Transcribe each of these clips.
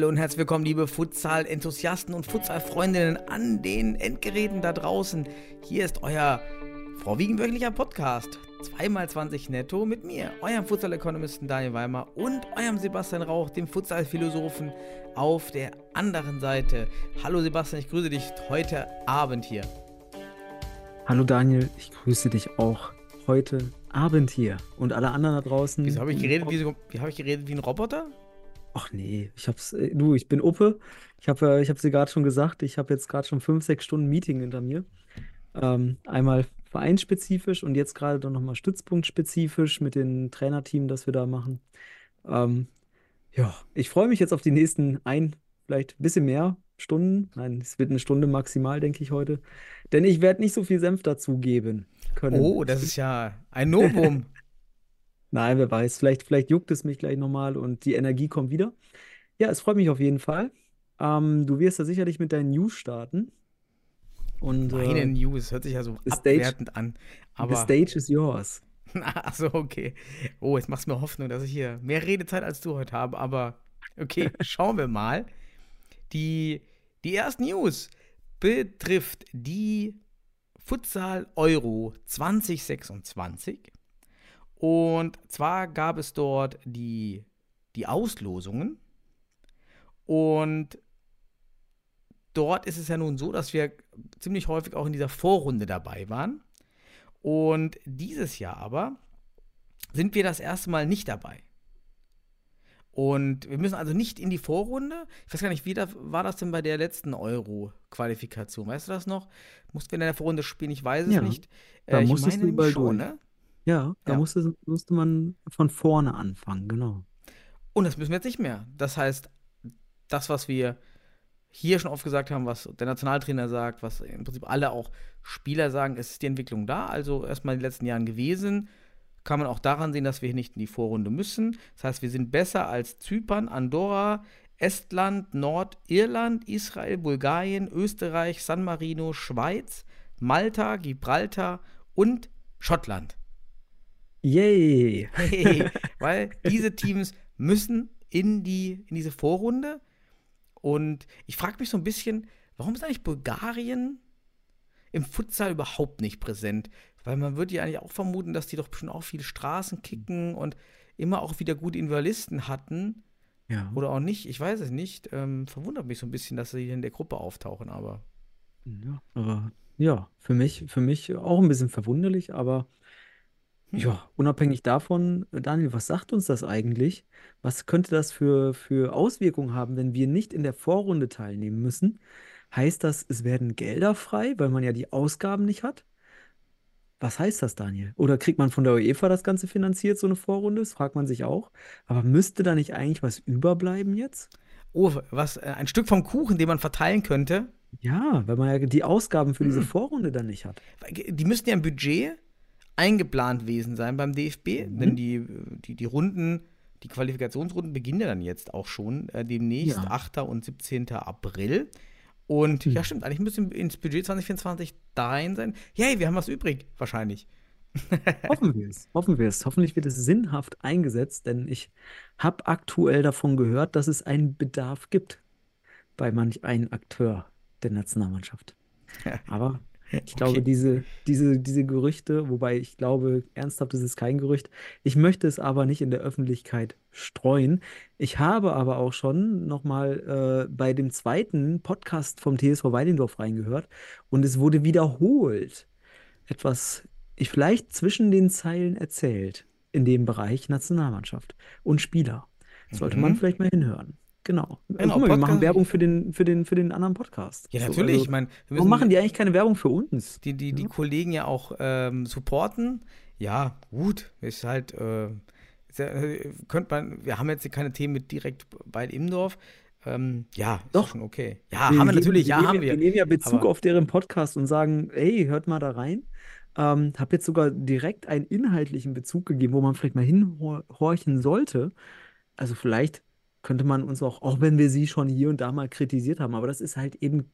Hallo und herzlich willkommen, liebe Futsal-Enthusiasten und Futsal-Freundinnen an den Endgeräten da draußen. Hier ist euer vorwiegend wöchentlicher Podcast. 2x20 netto mit mir, eurem Futsal-Ökonomisten Daniel Weimer und eurem Sebastian Rauch, dem Futsal-Philosophen auf der anderen Seite. Hallo Sebastian, ich grüße dich heute Abend hier. Hallo Daniel, ich grüße dich auch heute Abend hier und alle anderen da draußen. Wieso habe ich geredet wie, so, wie, hab ich geredet wie ein Roboter? Ach nee, ich hab's, äh, du, ich bin Uppe. Ich habe äh, ich hab's dir gerade schon gesagt, ich habe jetzt gerade schon fünf, sechs Stunden Meeting hinter mir. Ähm, einmal vereinsspezifisch und jetzt gerade dann nochmal stützpunktspezifisch mit dem Trainerteam, das wir da machen. Ähm, ja, ich freue mich jetzt auf die nächsten ein, vielleicht ein bisschen mehr Stunden. Nein, es wird eine Stunde maximal, denke ich heute. Denn ich werde nicht so viel Senf dazugeben können. Oh, das ist ja ein Novum. Nein, wer weiß. Vielleicht, vielleicht juckt es mich gleich nochmal und die Energie kommt wieder. Ja, es freut mich auf jeden Fall. Ähm, du wirst ja sicherlich mit deinen News starten. Und Meine äh, News hört sich ja so the abwertend an. the Aber stage is yours. Ach so, okay. Oh, jetzt machst du mir Hoffnung, dass ich hier mehr Redezeit als du heute habe, aber okay, schauen wir mal. Die, die erste News betrifft die Futsal Euro 2026. Und zwar gab es dort die, die Auslosungen. Und dort ist es ja nun so, dass wir ziemlich häufig auch in dieser Vorrunde dabei waren. Und dieses Jahr aber sind wir das erste Mal nicht dabei. Und wir müssen also nicht in die Vorrunde. Ich weiß gar nicht, wie da, war das denn bei der letzten Euro-Qualifikation? Weißt du das noch? Mussten wir in der Vorrunde spielen? Ich weiß es Ja, nicht. da ich musstest du überall schon, durch. ne? Ja, da Ja. Musste, musste man von vorne anfangen, genau. Und das müssen wir jetzt nicht mehr. Das heißt, das, was wir hier schon oft gesagt haben, was der Nationaltrainer sagt, was im Prinzip alle auch Spieler sagen, es ist die Entwicklung da. Also erstmal in den letzten Jahren gewesen. Kann man auch daran sehen, dass wir nicht in die Vorrunde müssen. Das heißt, wir sind besser als Zypern, Andorra, Estland, Nordirland, Israel, Bulgarien, Österreich, San Marino, Schweiz, Malta, Gibraltar und Schottland. Yay! Hey, weil diese Teams müssen in, die, in diese Vorrunde. Und ich frage mich so ein bisschen, warum ist eigentlich Bulgarien im Futsal überhaupt nicht präsent? Weil man würde ja eigentlich auch vermuten, dass die doch bestimmt auch viele Straßen kicken und immer auch wieder gute Individualisten hatten. Ja. Oder auch nicht, ich weiß es nicht. Ähm, verwundert mich so ein bisschen, dass sie in der Gruppe auftauchen, aber. Ja, aber ja, für mich, für mich auch ein bisschen verwunderlich, aber. Ja, unabhängig davon, Daniel, was sagt uns das eigentlich? Was könnte das für, für Auswirkungen haben, wenn wir nicht in der Vorrunde teilnehmen müssen? Heißt das, es werden Gelder frei, weil man ja die Ausgaben nicht hat? Was heißt das, Daniel? Oder kriegt man von der UEFA das Ganze finanziert, so eine Vorrunde? Das fragt man sich auch. Aber müsste da nicht eigentlich was überbleiben jetzt? Oh, was, äh, ein Stück vom Kuchen, den man verteilen könnte. Ja, weil man ja die Ausgaben für Hm. diese Vorrunde dann nicht hat. die müssten ja im Budget eingeplant gewesen sein beim DFB, Mhm. denn die, die, die Runden, die Qualifikationsrunden beginnen ja dann jetzt auch schon äh, demnächst, Ja. 8. und 17. April. Und ja, Mhm. stimmt, eigentlich müsste ins Budget 2024 da rein sein. Hey, wir haben was übrig, wahrscheinlich. Hoffen wir es. Hoffen wir es. Hoffentlich wird es sinnhaft eingesetzt, denn ich habe aktuell davon gehört, dass es einen Bedarf gibt bei manch einem Akteur der Nationalmannschaft. Aber ich glaube, Okay. diese, diese, diese Gerüchte, wobei ich glaube, ernsthaft ist es kein Gerücht, ich möchte es aber nicht in der Öffentlichkeit streuen. Ich habe aber auch schon nochmal äh, bei dem zweiten Podcast vom TSV Weidendorf reingehört und es wurde wiederholt etwas, ich vielleicht zwischen den Zeilen erzählt in dem Bereich Nationalmannschaft und Spieler. Sollte man Mhm. vielleicht mal hinhören. Genau. Genau, Guck mal, wir machen Werbung für den, für den, für den anderen Podcast. Ja, So, natürlich. also, ich meine, warum machen die eigentlich keine Werbung für uns? die, die, die Kollegen ja auch ähm, supporten. Ja, gut, ist halt, äh, ist ja, äh, könnte man, wir haben jetzt hier keine Themen mit direkt bei Imdorf, Ähm, ja, ist Doch. schon okay. Ja, Wir haben wir natürlich, ja, haben Wir wir. nehmen ja Bezug auf deren Podcast und sagen, ey, hört mal da rein. Ähm, hab jetzt sogar direkt einen inhaltlichen Bezug gegeben, wo man vielleicht mal hinhorchen sollte. Also vielleicht könnte man uns auch, auch wenn wir sie schon hier und da mal kritisiert haben, aber das ist halt eben,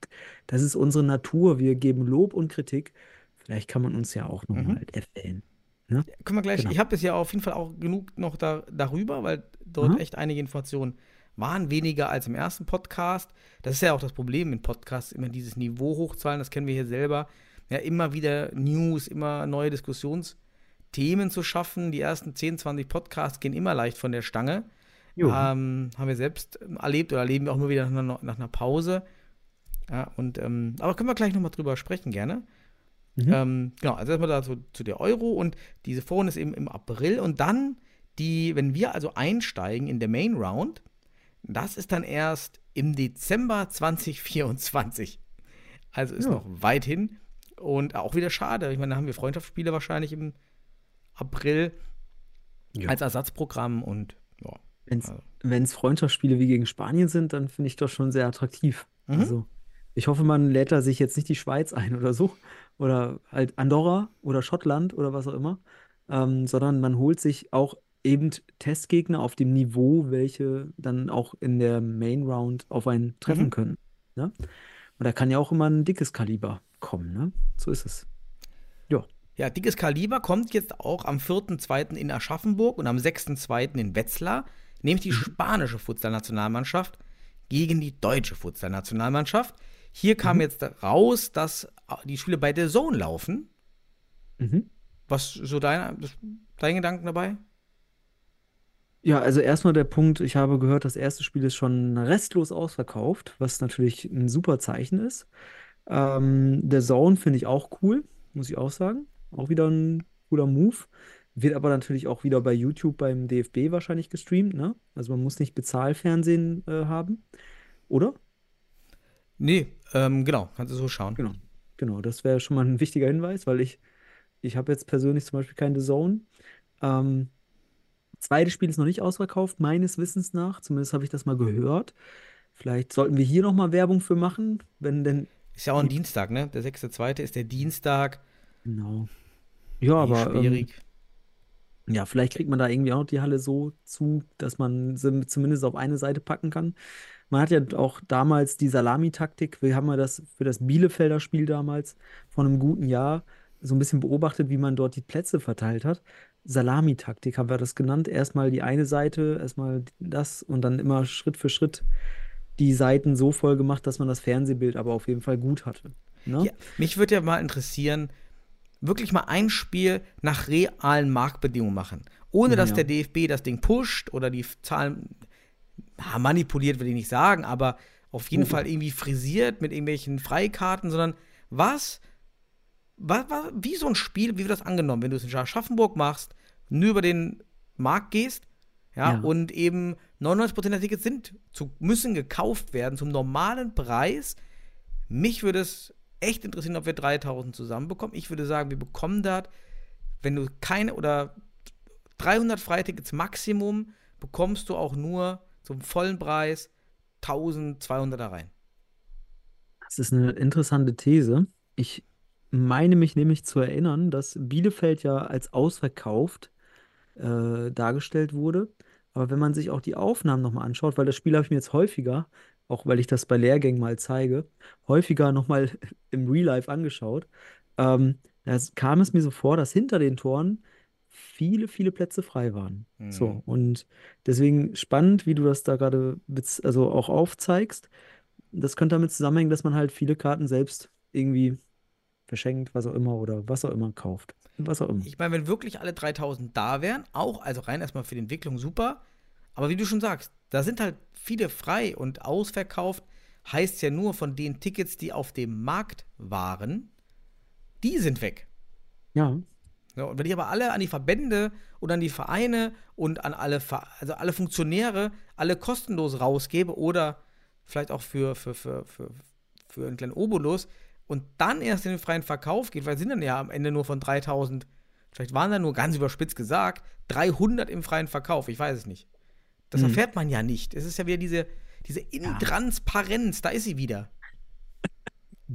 das ist unsere Natur. Wir geben Lob und Kritik. Vielleicht kann man uns ja auch Mhm. nochmal erwähnen. Können wir gleich, Genau. ich habe bisher auf jeden Fall auch genug noch da, darüber, weil dort Mhm. echt einige Informationen waren, weniger als im ersten Podcast. Das ist ja auch das Problem in Podcasts, immer dieses Niveau hochzahlen, das kennen wir hier selber. Ja, immer wieder News, immer neue Diskussionsthemen zu schaffen. Die ersten 10, 20 Podcasts gehen immer leicht von der Stange. Ähm, haben wir selbst ähm, erlebt oder erleben wir auch nur wieder nach einer, nach einer Pause. Ja, und, ähm, aber können wir gleich nochmal drüber sprechen, gerne. Mhm. Ähm, genau, also erstmal dazu zu der Euro und diese Foren ist eben im April und dann die, wenn wir also einsteigen in der Main Round, das ist dann erst im Dezember 2024. Also ist Ja. noch weit hin und auch wieder schade. Ich meine, da haben wir Freundschaftsspiele wahrscheinlich im April Ja. als Ersatzprogramm und ja. Wenn es Freundschaftsspiele wie gegen Spanien sind, dann finde ich das schon sehr attraktiv. Mhm. Also, ich hoffe, man lädt da sich jetzt nicht die Schweiz ein oder so. Oder halt Andorra oder Schottland oder was auch immer. Ähm, sondern man holt sich auch eben Testgegner auf dem Niveau, welche dann auch in der Main Round auf einen treffen Mhm. können. Ne? Und da kann ja auch immer ein dickes Kaliber kommen. Ne? So ist es. Ja, dickes Kaliber kommt jetzt auch am 4.2. in Aschaffenburg und am 6.2. in Wetzlar, nämlich die spanische Futsal-Nationalmannschaft gegen die deutsche Futsal-Nationalmannschaft. Hier kam jetzt raus, dass die Spiele bei der Zone laufen. Mhm. Was so dein, dein Gedanken dabei? Ja, also erstmal der Punkt, ich habe gehört, das erste Spiel ist schon restlos ausverkauft, was natürlich ein super Zeichen ist. Ähm, der Zone finde ich auch cool, muss ich auch sagen. Auch wieder ein cooler Move. Wird aber natürlich auch wieder bei YouTube beim DFB wahrscheinlich gestreamt, ne? Also man muss nicht Bezahlfernsehen äh, haben, oder? Nee, ähm, genau, kannst du so schauen. Genau. Genau, das wäre schon mal ein wichtiger Hinweis, weil ich, ich habe jetzt persönlich zum Beispiel keine Zone. Ähm, zweites Spiel ist noch nicht ausverkauft, meines Wissens nach. Zumindest habe ich das mal gehört. Vielleicht sollten wir hier noch mal Werbung für machen, wenn denn. Ist ja auch ein Dienstag, ne? Der 6.2. ist der Dienstag. Genau. Ja, aber ähm, schwierig. Ja, vielleicht kriegt man da irgendwie auch die Halle so zu, dass man sie zumindest auf eine Seite packen kann. Man hat ja auch damals die Salami-Taktik, wir haben ja das für das Bielefelder Spiel damals vor einem guten Jahr so ein bisschen beobachtet, wie man dort die Plätze verteilt hat. Salami-Taktik haben wir das genannt. Erstmal die eine Seite, erstmal das und dann immer Schritt für Schritt die Seiten so voll gemacht, dass man das Fernsehbild aber auf jeden Fall gut hatte. Ne? Ja, mich würde ja mal interessieren, wirklich mal ein Spiel nach realen Marktbedingungen machen. Ohne dass Ja. der DFB das Ding pusht oder die Zahlen na, manipuliert, will ich nicht sagen, aber auf jeden Oh. Fall irgendwie frisiert mit irgendwelchen Freikarten, sondern was, was, was, wie so ein Spiel, wie wird das angenommen, wenn du es in Aschaffenburg machst, nur über den Markt gehst, ja, Ja. und eben 99% der Tickets sind, zu, müssen gekauft werden zum normalen Preis. Mich würde es echt interessieren, ob wir 3000 zusammenbekommen. Ich würde sagen, wir bekommen das, wenn du keine oder 300 Freitickets Maximum, bekommst du auch nur zum vollen Preis 1200 da rein. Das ist eine interessante These. Ich meine mich nämlich zu erinnern, dass Bielefeld ja als ausverkauft äh, dargestellt wurde. Aber wenn man sich auch die Aufnahmen nochmal anschaut, weil das Spiel habe ich mir jetzt häufiger, auch weil ich das bei Lehrgängen mal zeige, häufiger nochmal im Real Life angeschaut, ähm, da kam es mir so vor, dass hinter den Toren viele, viele Plätze frei waren. Mhm. So, und deswegen spannend, wie du das da gerade also auch aufzeigst. Das könnte damit zusammenhängen, dass man halt viele Karten selbst irgendwie verschenkt, was auch immer, oder was auch immer kauft. Was auch immer. Ich meine, wenn wirklich alle 3000 da wären, auch, also rein erstmal für die Entwicklung super, aber wie du schon sagst, da sind halt viele frei und ausverkauft heißt ja nur von den Tickets, die auf dem Markt waren, die sind weg. Ja, Ja, und wenn ich aber alle an die Verbände und an die Vereine und an alle, Ver also alle Funktionäre alle kostenlos rausgebe oder vielleicht auch für, für, für, für, für einen kleinen Obolus und dann erst in den freien Verkauf geht, weil sind dann ja am Ende nur von 3000, vielleicht waren da nur ganz überspitzt gesagt, 300 im freien Verkauf, ich weiß es nicht. Das Mhm. erfährt man ja nicht. Es ist ja wieder diese, diese Intransparenz, da ist sie wieder.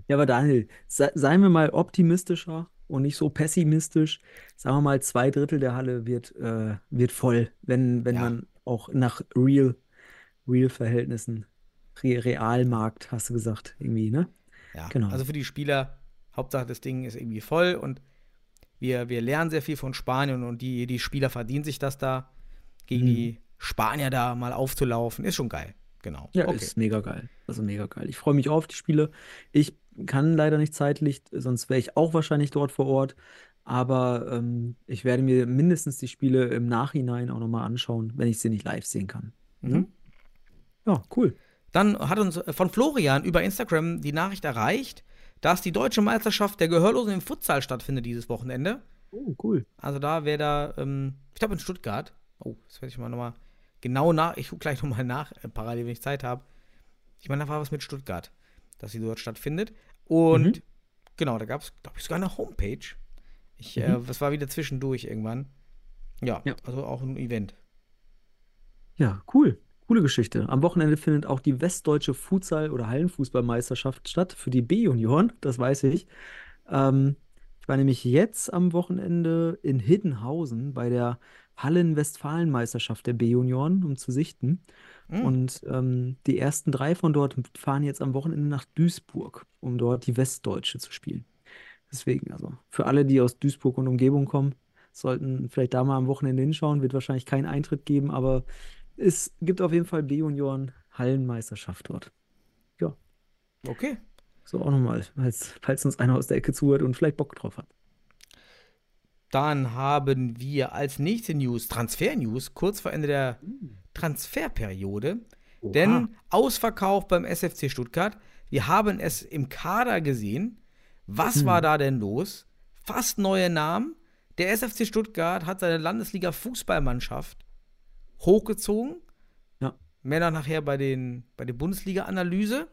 Ja, aber Daniel, sei, seien wir mal optimistischer und nicht so pessimistisch. Sagen wir mal, zwei Drittel der Halle wird, äh, wird voll, wenn, wenn Ja. man auch nach Real, Real-Verhältnissen, Re Realmarkt, hast du gesagt, irgendwie, ne? Ja, Genau. also für die Spieler, Hauptsache das Ding ist irgendwie voll und wir, wir lernen sehr viel von Spanien und die, die Spieler verdienen sich das da, gegen Mhm. die Spanier da mal aufzulaufen. Ist schon geil. Genau. Ja, okay. ist mega geil. Also mega geil. Ich freue mich auch auf die Spiele. Ich kann leider nicht zeitlich, sonst wäre ich auch wahrscheinlich dort vor Ort. Aber ähm, ich werde mir mindestens die Spiele im Nachhinein auch nochmal anschauen, wenn ich sie nicht live sehen kann. Mhm. Ja, cool. Dann hat uns äh, von Florian über Instagram die Nachricht erreicht, dass die deutsche Meisterschaft der Gehörlosen im Futsal stattfindet dieses Wochenende. Oh, cool. Also da wäre da, ähm, ich glaube in Stuttgart. Oh, das werde ich mal nochmal genau nach. Ich gucke gleich nochmal nach, äh, parallel, wenn ich Zeit habe. Ich meine, da war was mit Stuttgart, dass sie dort stattfindet. Und Mhm. genau, da gab es, glaube ich, sogar eine Homepage. Ich, Mhm. äh, das war wieder zwischendurch irgendwann. Ja, Ja. also auch ein Event. Ja, cool. Coole Geschichte. Am Wochenende findet auch die Westdeutsche Futsal- oder Hallenfußballmeisterschaft statt für die B-Junioren, das weiß ich. Ähm, ich war nämlich jetzt am Wochenende in Hiddenhausen bei der Hallen-Westfalen-Meisterschaft der B-Junioren, um zu sichten. Mhm. Und ähm, die ersten drei von dort fahren jetzt am Wochenende nach Duisburg, um dort die Westdeutsche zu spielen. Deswegen, also für alle, die aus Duisburg und Umgebung kommen, sollten vielleicht da mal am Wochenende hinschauen. Wird wahrscheinlich keinen Eintritt geben, aber es gibt auf jeden Fall B-Junioren Hallenmeisterschaft dort. Ja, Okay. so auch nochmal, falls, falls uns einer aus der Ecke zuhört und vielleicht Bock drauf hat. Dann haben wir als nächste News Transfer-News kurz vor Ende der Transferperiode. Oha. Denn Ausverkauf beim SFC Stuttgart. Wir haben es im Kader gesehen. Was Hm. war da denn los? Fast neue Namen. Der SFC Stuttgart hat seine Landesliga-Fußballmannschaft hochgezogen. Ja. Mehr dann nachher bei, den, bei der Bundesliga-Analyse.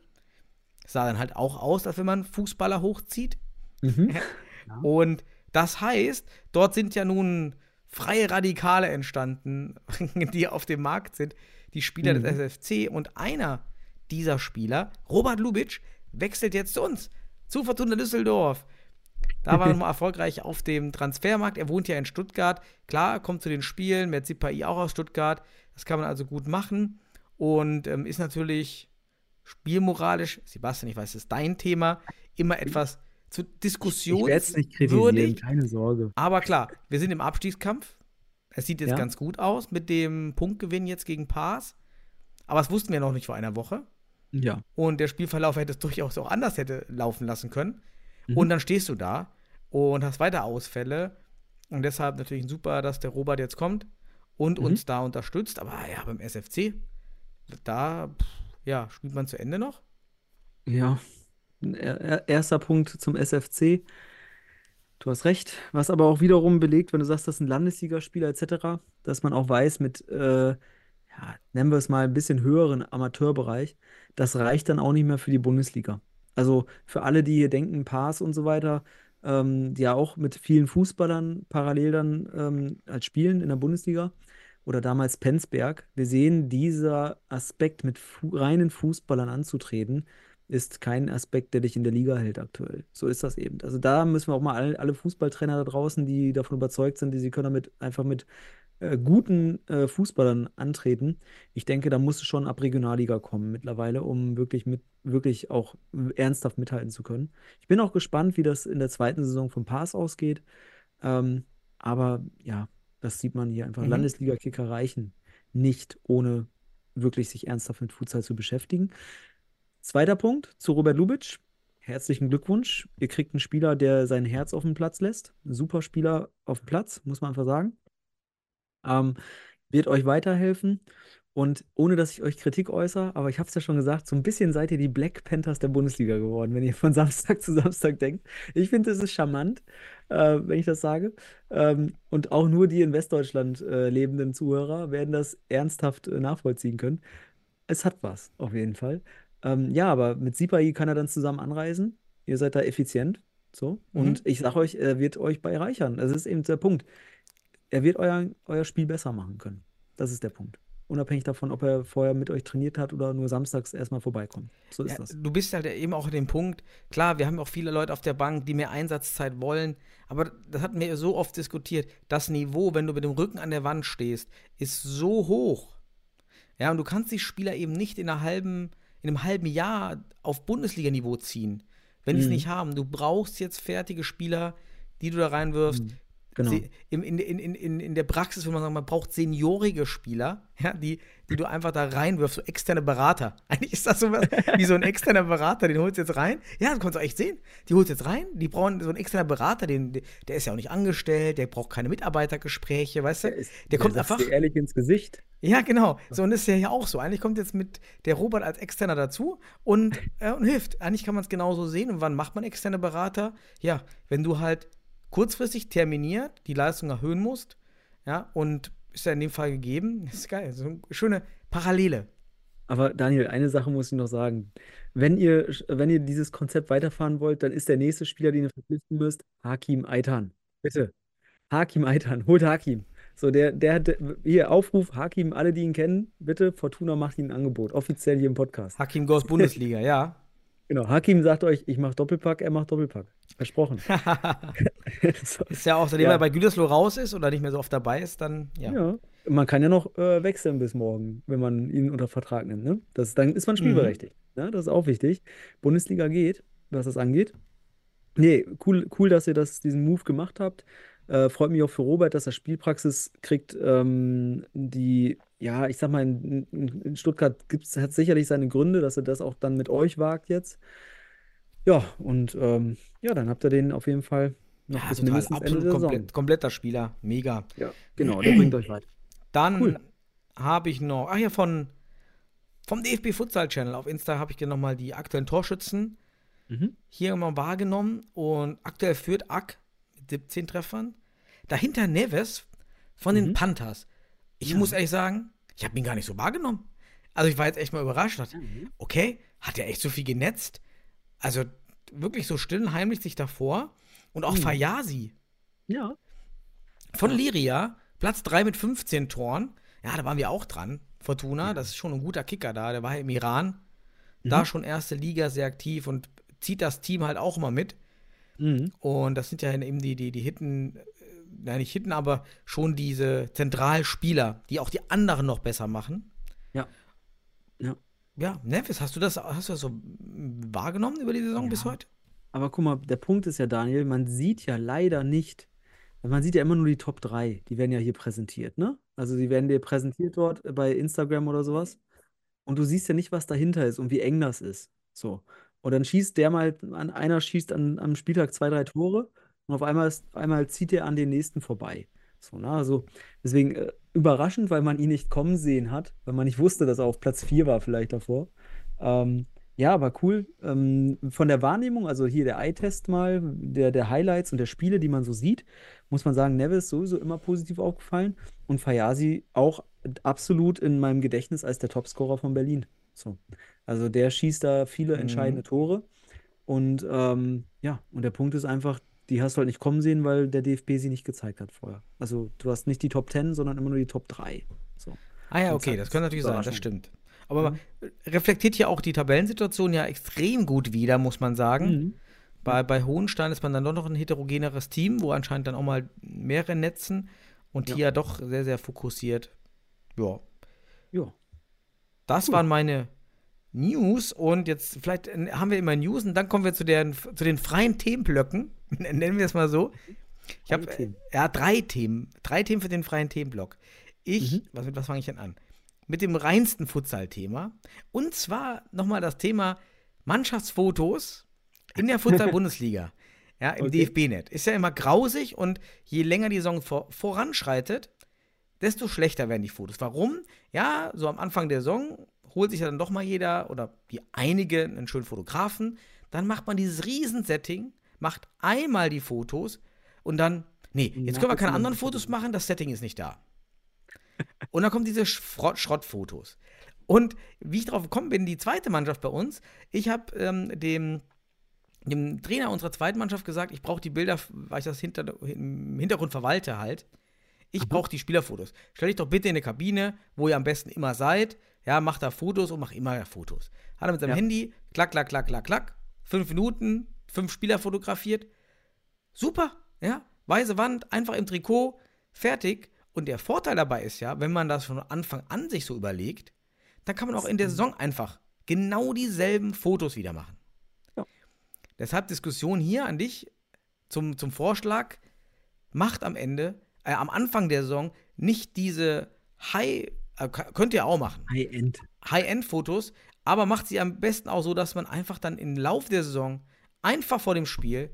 Sah dann halt auch aus, als wenn man Fußballer hochzieht. Mhm. Und das heißt, dort sind ja nun freie Radikale entstanden, die auf dem Markt sind, die Spieler Mhm. des SFC. Und einer dieser Spieler, Robert Lubitsch, wechselt jetzt zu uns, zu Fortuna Düsseldorf. Da war er nochmal erfolgreich auf dem Transfermarkt. Er wohnt ja in Stuttgart. Klar, kommt zu den Spielen, mit Zipai auch aus Stuttgart. Das kann man also gut machen. Und ähm, ist natürlich spielmoralisch, Sebastian, ich weiß, das ist dein Thema, immer etwas zu Ich werde es nicht kritisieren, diskussionswürdig. keine Sorge. Aber klar, wir sind im Abstiegskampf. Es sieht jetzt Ja. ganz gut aus mit dem Punktgewinn jetzt gegen Paas. Aber das wussten wir noch nicht vor einer Woche. Ja. Und der Spielverlauf hätte es durchaus auch anders hätte laufen lassen können. Mhm. Und dann stehst du da und hast weiter Ausfälle. Und deshalb natürlich super, dass der Robert jetzt kommt und Mhm. uns da unterstützt. Aber ja, beim SFC, da pff, ja, spielt man zu Ende noch. Ja, erster Punkt zum SFC. Du hast recht, was aber auch wiederum belegt, wenn du sagst, das ist ein Landesligaspieler etc., dass man auch weiß, mit, äh, ja, nennen wir es mal ein bisschen höheren Amateurbereich, das reicht dann auch nicht mehr für die Bundesliga. Also für alle, die hier denken, Pass und so weiter, ähm, die ja auch mit vielen Fußballern parallel dann ähm, als spielen in der Bundesliga oder damals Penzberg, wir sehen, dieser Aspekt mit fu reinen Fußballern anzutreten, ist kein Aspekt, der dich in der Liga hält aktuell. So ist das eben. Also da müssen wir auch mal alle, alle Fußballtrainer da draußen, die davon überzeugt sind, die sie können damit einfach mit äh, guten äh, Fußballern antreten. Ich denke, da muss es schon ab Regionalliga kommen mittlerweile, um wirklich mit wirklich auch ernsthaft mithalten zu können. Ich bin auch gespannt, wie das in der zweiten Saison vom Pass ausgeht. Ähm, aber ja, das sieht man hier einfach. Mhm. Landesliga-Kicker reichen nicht, ohne wirklich sich ernsthaft mit Futsal zu beschäftigen. Zweiter Punkt zu Robert Lubitsch. Herzlichen Glückwunsch. Ihr kriegt einen Spieler, der sein Herz auf den Platz lässt. Ein super Spieler auf dem Platz, muss man einfach sagen. Ähm, wird euch weiterhelfen. Und ohne dass ich euch Kritik äußere, aber ich habe es ja schon gesagt, so ein bisschen seid ihr die Black Panthers der Bundesliga geworden, wenn ihr von Samstag zu Samstag denkt. Ich finde, es ist charmant, äh, wenn ich das sage. Ähm, und auch nur die in Westdeutschland äh, lebenden Zuhörer werden das ernsthaft äh, nachvollziehen können. Es hat was, auf jeden Fall. Ähm, ja, aber mit Sipai kann er dann zusammen anreisen. Ihr seid da effizient. So. Und ich sage euch, er wird euch bereichern. Das ist eben der Punkt. Er wird euer, euer Spiel besser machen können. Das ist der Punkt. unabhängig davon, ob er vorher mit euch trainiert hat oder nur samstags erstmal vorbeikommt. So ist Ja, das. du bist halt eben auch an dem Punkt, klar, wir haben auch viele Leute auf der Bank, die mehr Einsatzzeit wollen, aber das hatten wir so oft diskutiert. Das Niveau, wenn du mit dem Rücken an der Wand stehst, ist so hoch. Ja, und du kannst die Spieler eben nicht in, einer halben, in einem halben Jahr auf Bundesliga-Niveau ziehen, wenn die es Mhm. nicht haben. Du brauchst jetzt fertige Spieler, die du da reinwirfst. Genau. In, in, in, in, in der Praxis würde man sagen, man braucht seniorige Spieler, ja, die, die du einfach da reinwirfst, so externe Berater. Eigentlich ist das so was wie so ein externer Berater, den holst du jetzt rein. Ja, das kannst du echt sehen. Die holst du jetzt rein, die brauchen so einen externen Berater, den, der ist ja auch nicht angestellt, der braucht keine Mitarbeitergespräche, weißt du? Der kommt sagt's einfach. dir ehrlich ins Gesicht. Ja, genau. So, und das ist ja hier auch so. Eigentlich kommt jetzt mit der Robert als externer dazu und, äh, und hilft. Eigentlich kann man es genauso sehen. Und wann macht man externe Berater? Ja, wenn du halt kurzfristig terminiert die Leistung erhöhen musst, ja, und ist ja in dem Fall gegeben. Das ist geil. So eine schöne Parallele. Aber Daniel, eine Sache muss ich noch sagen. Wenn ihr, wenn ihr dieses Konzept weiterfahren wollt, dann ist der nächste Spieler, den ihr verpflichten müsst, Hakim Aitan. Bitte. Hakim Aitan, holt Hakim. So, der, der hat hier Aufruf, Hakim, alle, die ihn kennen, bitte, Fortuna macht ihm ein Angebot, offiziell hier im Podcast. Hakim Goes Bundesliga, ja. Genau, Hakim sagt euch, ich mache Doppelpack, er macht Doppelpack. Versprochen. Ist ja auch, seitdem Ja. er bei Gütersloh raus ist oder nicht mehr so oft dabei ist, dann, ja. Ja, man kann ja noch äh, wechseln bis morgen, wenn man ihn unter Vertrag nimmt. Ne? Das, dann ist man spielberechtigt. Ne? Das ist auch wichtig. Bundesliga geht, was das angeht. Nee, cool, cool, dass ihr das, diesen Move gemacht habt. Äh, freut mich auch für Robert, dass er Spielpraxis kriegt, ähm, die, ja, ich sag mal, in, in, Stuttgart gibt's, hat sicherlich seine Gründe, dass er das auch dann mit euch wagt jetzt. Ja, und ähm, ja, dann habt ihr den auf jeden Fall noch Ja, bis total. mindestens Ende der Saison. komplett, kompletter Spieler. Mega. Ja, genau, der bringt euch weit. Dann Cool. habe ich noch, ach ja, von, vom DFB Futsal Channel auf Insta habe ich dir nochmal die aktuellen Torschützen Mhm. hier mal wahrgenommen und aktuell führt Ack 17 Treffern. Dahinter Neves von den Mhm. Panthers. Ich Ja. muss ehrlich sagen, ich habe ihn gar nicht so wahrgenommen. Also ich war jetzt echt mal überrascht. Dachte, okay, hat er echt so viel genetzt? Also wirklich so still und heimlich sich davor. Und auch Mhm. Fayasi Ja. von Liria, Platz 3 mit 15 Toren. Ja, da waren wir auch dran. Fortuna, das ist schon ein guter Kicker da. Der war ja im Iran. Da schon erste Liga sehr aktiv und zieht das Team halt auch immer mit. Mhm. Und das sind ja eben die, die, die Hitten, äh, nein, nicht Hitten, aber schon diese Zentralspieler, die auch die anderen noch besser machen. Ja. Ja. Ja, Nevis, hast du das, hast du das so mm, wahrgenommen über die Saison bis Ja. heute? Aber guck mal, der Punkt ist ja, Daniel, man sieht ja leider nicht, man sieht ja immer nur die Top 3, die werden ja hier präsentiert, ne? Also die werden dir präsentiert dort bei Instagram oder sowas. Und du siehst ja nicht, was dahinter ist und wie eng das ist. So. Und dann schießt der mal, an, einer schießt an, am Spieltag zwei, drei Tore und auf einmal, ist, einmal zieht er an den nächsten vorbei. So, ne? Also deswegen äh, überraschend, weil man ihn nicht kommen sehen hat, weil man nicht wusste, dass er auf Platz 4 war vielleicht davor. Ähm, ja, aber cool. Ähm, von der Wahrnehmung, also hier der Eye-Test mal, der, der Highlights und der Spiele, die man so sieht, muss man sagen, Neves sowieso immer positiv aufgefallen und Fayasi auch absolut in meinem Gedächtnis als der Topscorer von Berlin. So. Also der schießt da viele Mhm. entscheidende Tore und ähm, ja, und der Punkt ist einfach, die hast du halt nicht kommen sehen, weil der DFB sie nicht gezeigt hat vorher. Also du hast nicht die Top 10, sondern immer nur die Top 3. So. Ah ja, okay, zack, das könnte natürlich sein, das stimmt. Aber reflektiert hier auch die Tabellensituation ja extrem gut wieder, muss man sagen. Mhm. Bei, bei Hohenstein ist man dann doch noch ein heterogeneres Team, wo anscheinend dann auch mal mehrere netzen und Ja. hier doch sehr, sehr fokussiert. Ja, Ja. das Cool. waren meine News und jetzt vielleicht äh, haben wir immer News und dann kommen wir zu, den zu den freien Themenblöcken, nennen wir es mal so. Ich habe Themen. ja drei Themen, drei Themen für den freien Themenblock. Ich, Mhm. was, mit was fange ich denn an? Mit dem reinsten Futsal-Thema und zwar nochmal das Thema Mannschaftsfotos in der Futsal-Bundesliga. Ja, im Okay. DFB-Net. Ist ja immer grausig und je länger die Saison vor, voranschreitet, desto schlechter werden die Fotos. Warum? Ja, so am Anfang der Saison holt sich ja dann doch mal jeder oder die einige einen schönen Fotografen. Dann macht man dieses Riesensetting, macht einmal die Fotos und dann, nee, jetzt können wir keine anderen. Fotos machen, das Setting ist nicht da. Und dann kommen diese Schrott Schrottfotos. Und wie ich drauf gekommen bin, die zweite Mannschaft bei uns, ich habe ähm, dem, dem Trainer unserer zweiten Mannschaft gesagt, ich brauche die Bilder, weil ich das hinter, im Hintergrund verwalte halt. Ich brauche die Spielerfotos. Stell dich doch bitte in eine Kabine, wo ihr am besten immer seid. Ja, mach da Fotos und mach immer Fotos. Hat er mit seinem Ja. Handy, klack, klack, klack, klack, klack, fünf Minuten, fünf Spieler fotografiert. Super, ja. Weiße Wand, einfach im Trikot, fertig. Und der Vorteil dabei ist ja, wenn man das von Anfang an sich so überlegt, dann kann man auch in der Saison einfach genau dieselben Fotos wieder machen. Ja. Deshalb Diskussion hier an dich zum, zum Vorschlag, macht am Ende, äh, am Anfang der Saison nicht diese High, könnt ihr auch machen, High-End. High-End-Fotos, aber macht sie am besten auch so, dass man einfach dann im Lauf der Saison einfach vor dem Spiel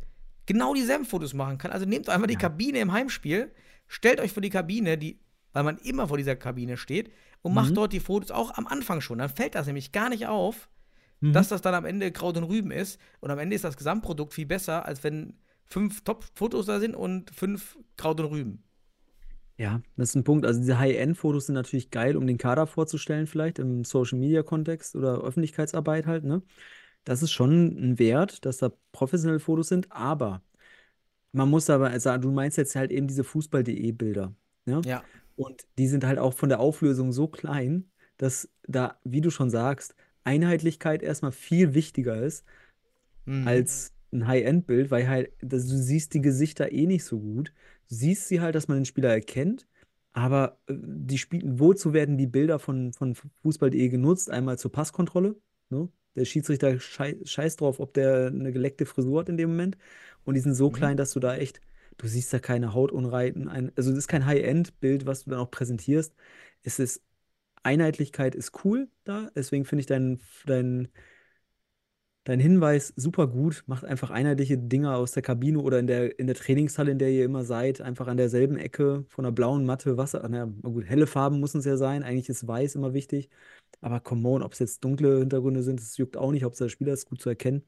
genau dieselben Fotos machen kann. Also nehmt einfach die Kabine im Heimspiel, stellt euch vor die Kabine, die, weil man immer vor dieser Kabine steht, und macht dort die Fotos auch am Anfang schon. Dann fällt das nämlich gar nicht auf, dass das dann am Ende Kraut und Rüben ist. Und am Ende ist das Gesamtprodukt viel besser, als wenn fünf Top-Fotos da sind und fünf Kraut und Rüben. Ja, das ist ein Punkt. Also diese High-End-Fotos sind natürlich geil, um den Kader vorzustellen, vielleicht im Social-Media-Kontext oder Öffentlichkeitsarbeit halt, ne? Das ist schon ein Wert, dass da professionelle Fotos sind, aber man muss aber sagen, du meinst jetzt halt eben diese Fußball.de-Bilder, ne? Ja. Und die sind halt auch von der Auflösung so klein, dass da, wie du schon sagst, Einheitlichkeit erstmal viel wichtiger ist Mhm. als ein High-End-Bild, weil halt, das, du siehst die Gesichter eh nicht so gut. Du siehst sie halt, dass man den Spieler erkennt, aber äh, die Spiel wozu werden die Bilder von, von Fußball.de genutzt? Einmal zur Passkontrolle, ne? Der Schiedsrichter schei scheißt drauf, ob der eine geleckte Frisur hat in dem Moment. Und die sind so klein, dass du da echt, du siehst da keine Hautunreiten. Ein, also das ist kein High-End-Bild, was du dann auch präsentierst. Es ist, Einheitlichkeit ist cool da, deswegen finde ich deinen dein, Dein Hinweis super gut. Macht einfach einheitliche Dinger aus der Kabine oder in der, in der Trainingshalle, in der ihr immer seid. Einfach an derselben Ecke von der blauen Matte Wasser. Na gut, helle Farben müssen es ja sein. Eigentlich ist weiß immer wichtig. Aber come on, ob es jetzt dunkle Hintergründe sind, das juckt auch nicht. Hauptsache der Spieler ist gut zu erkennen.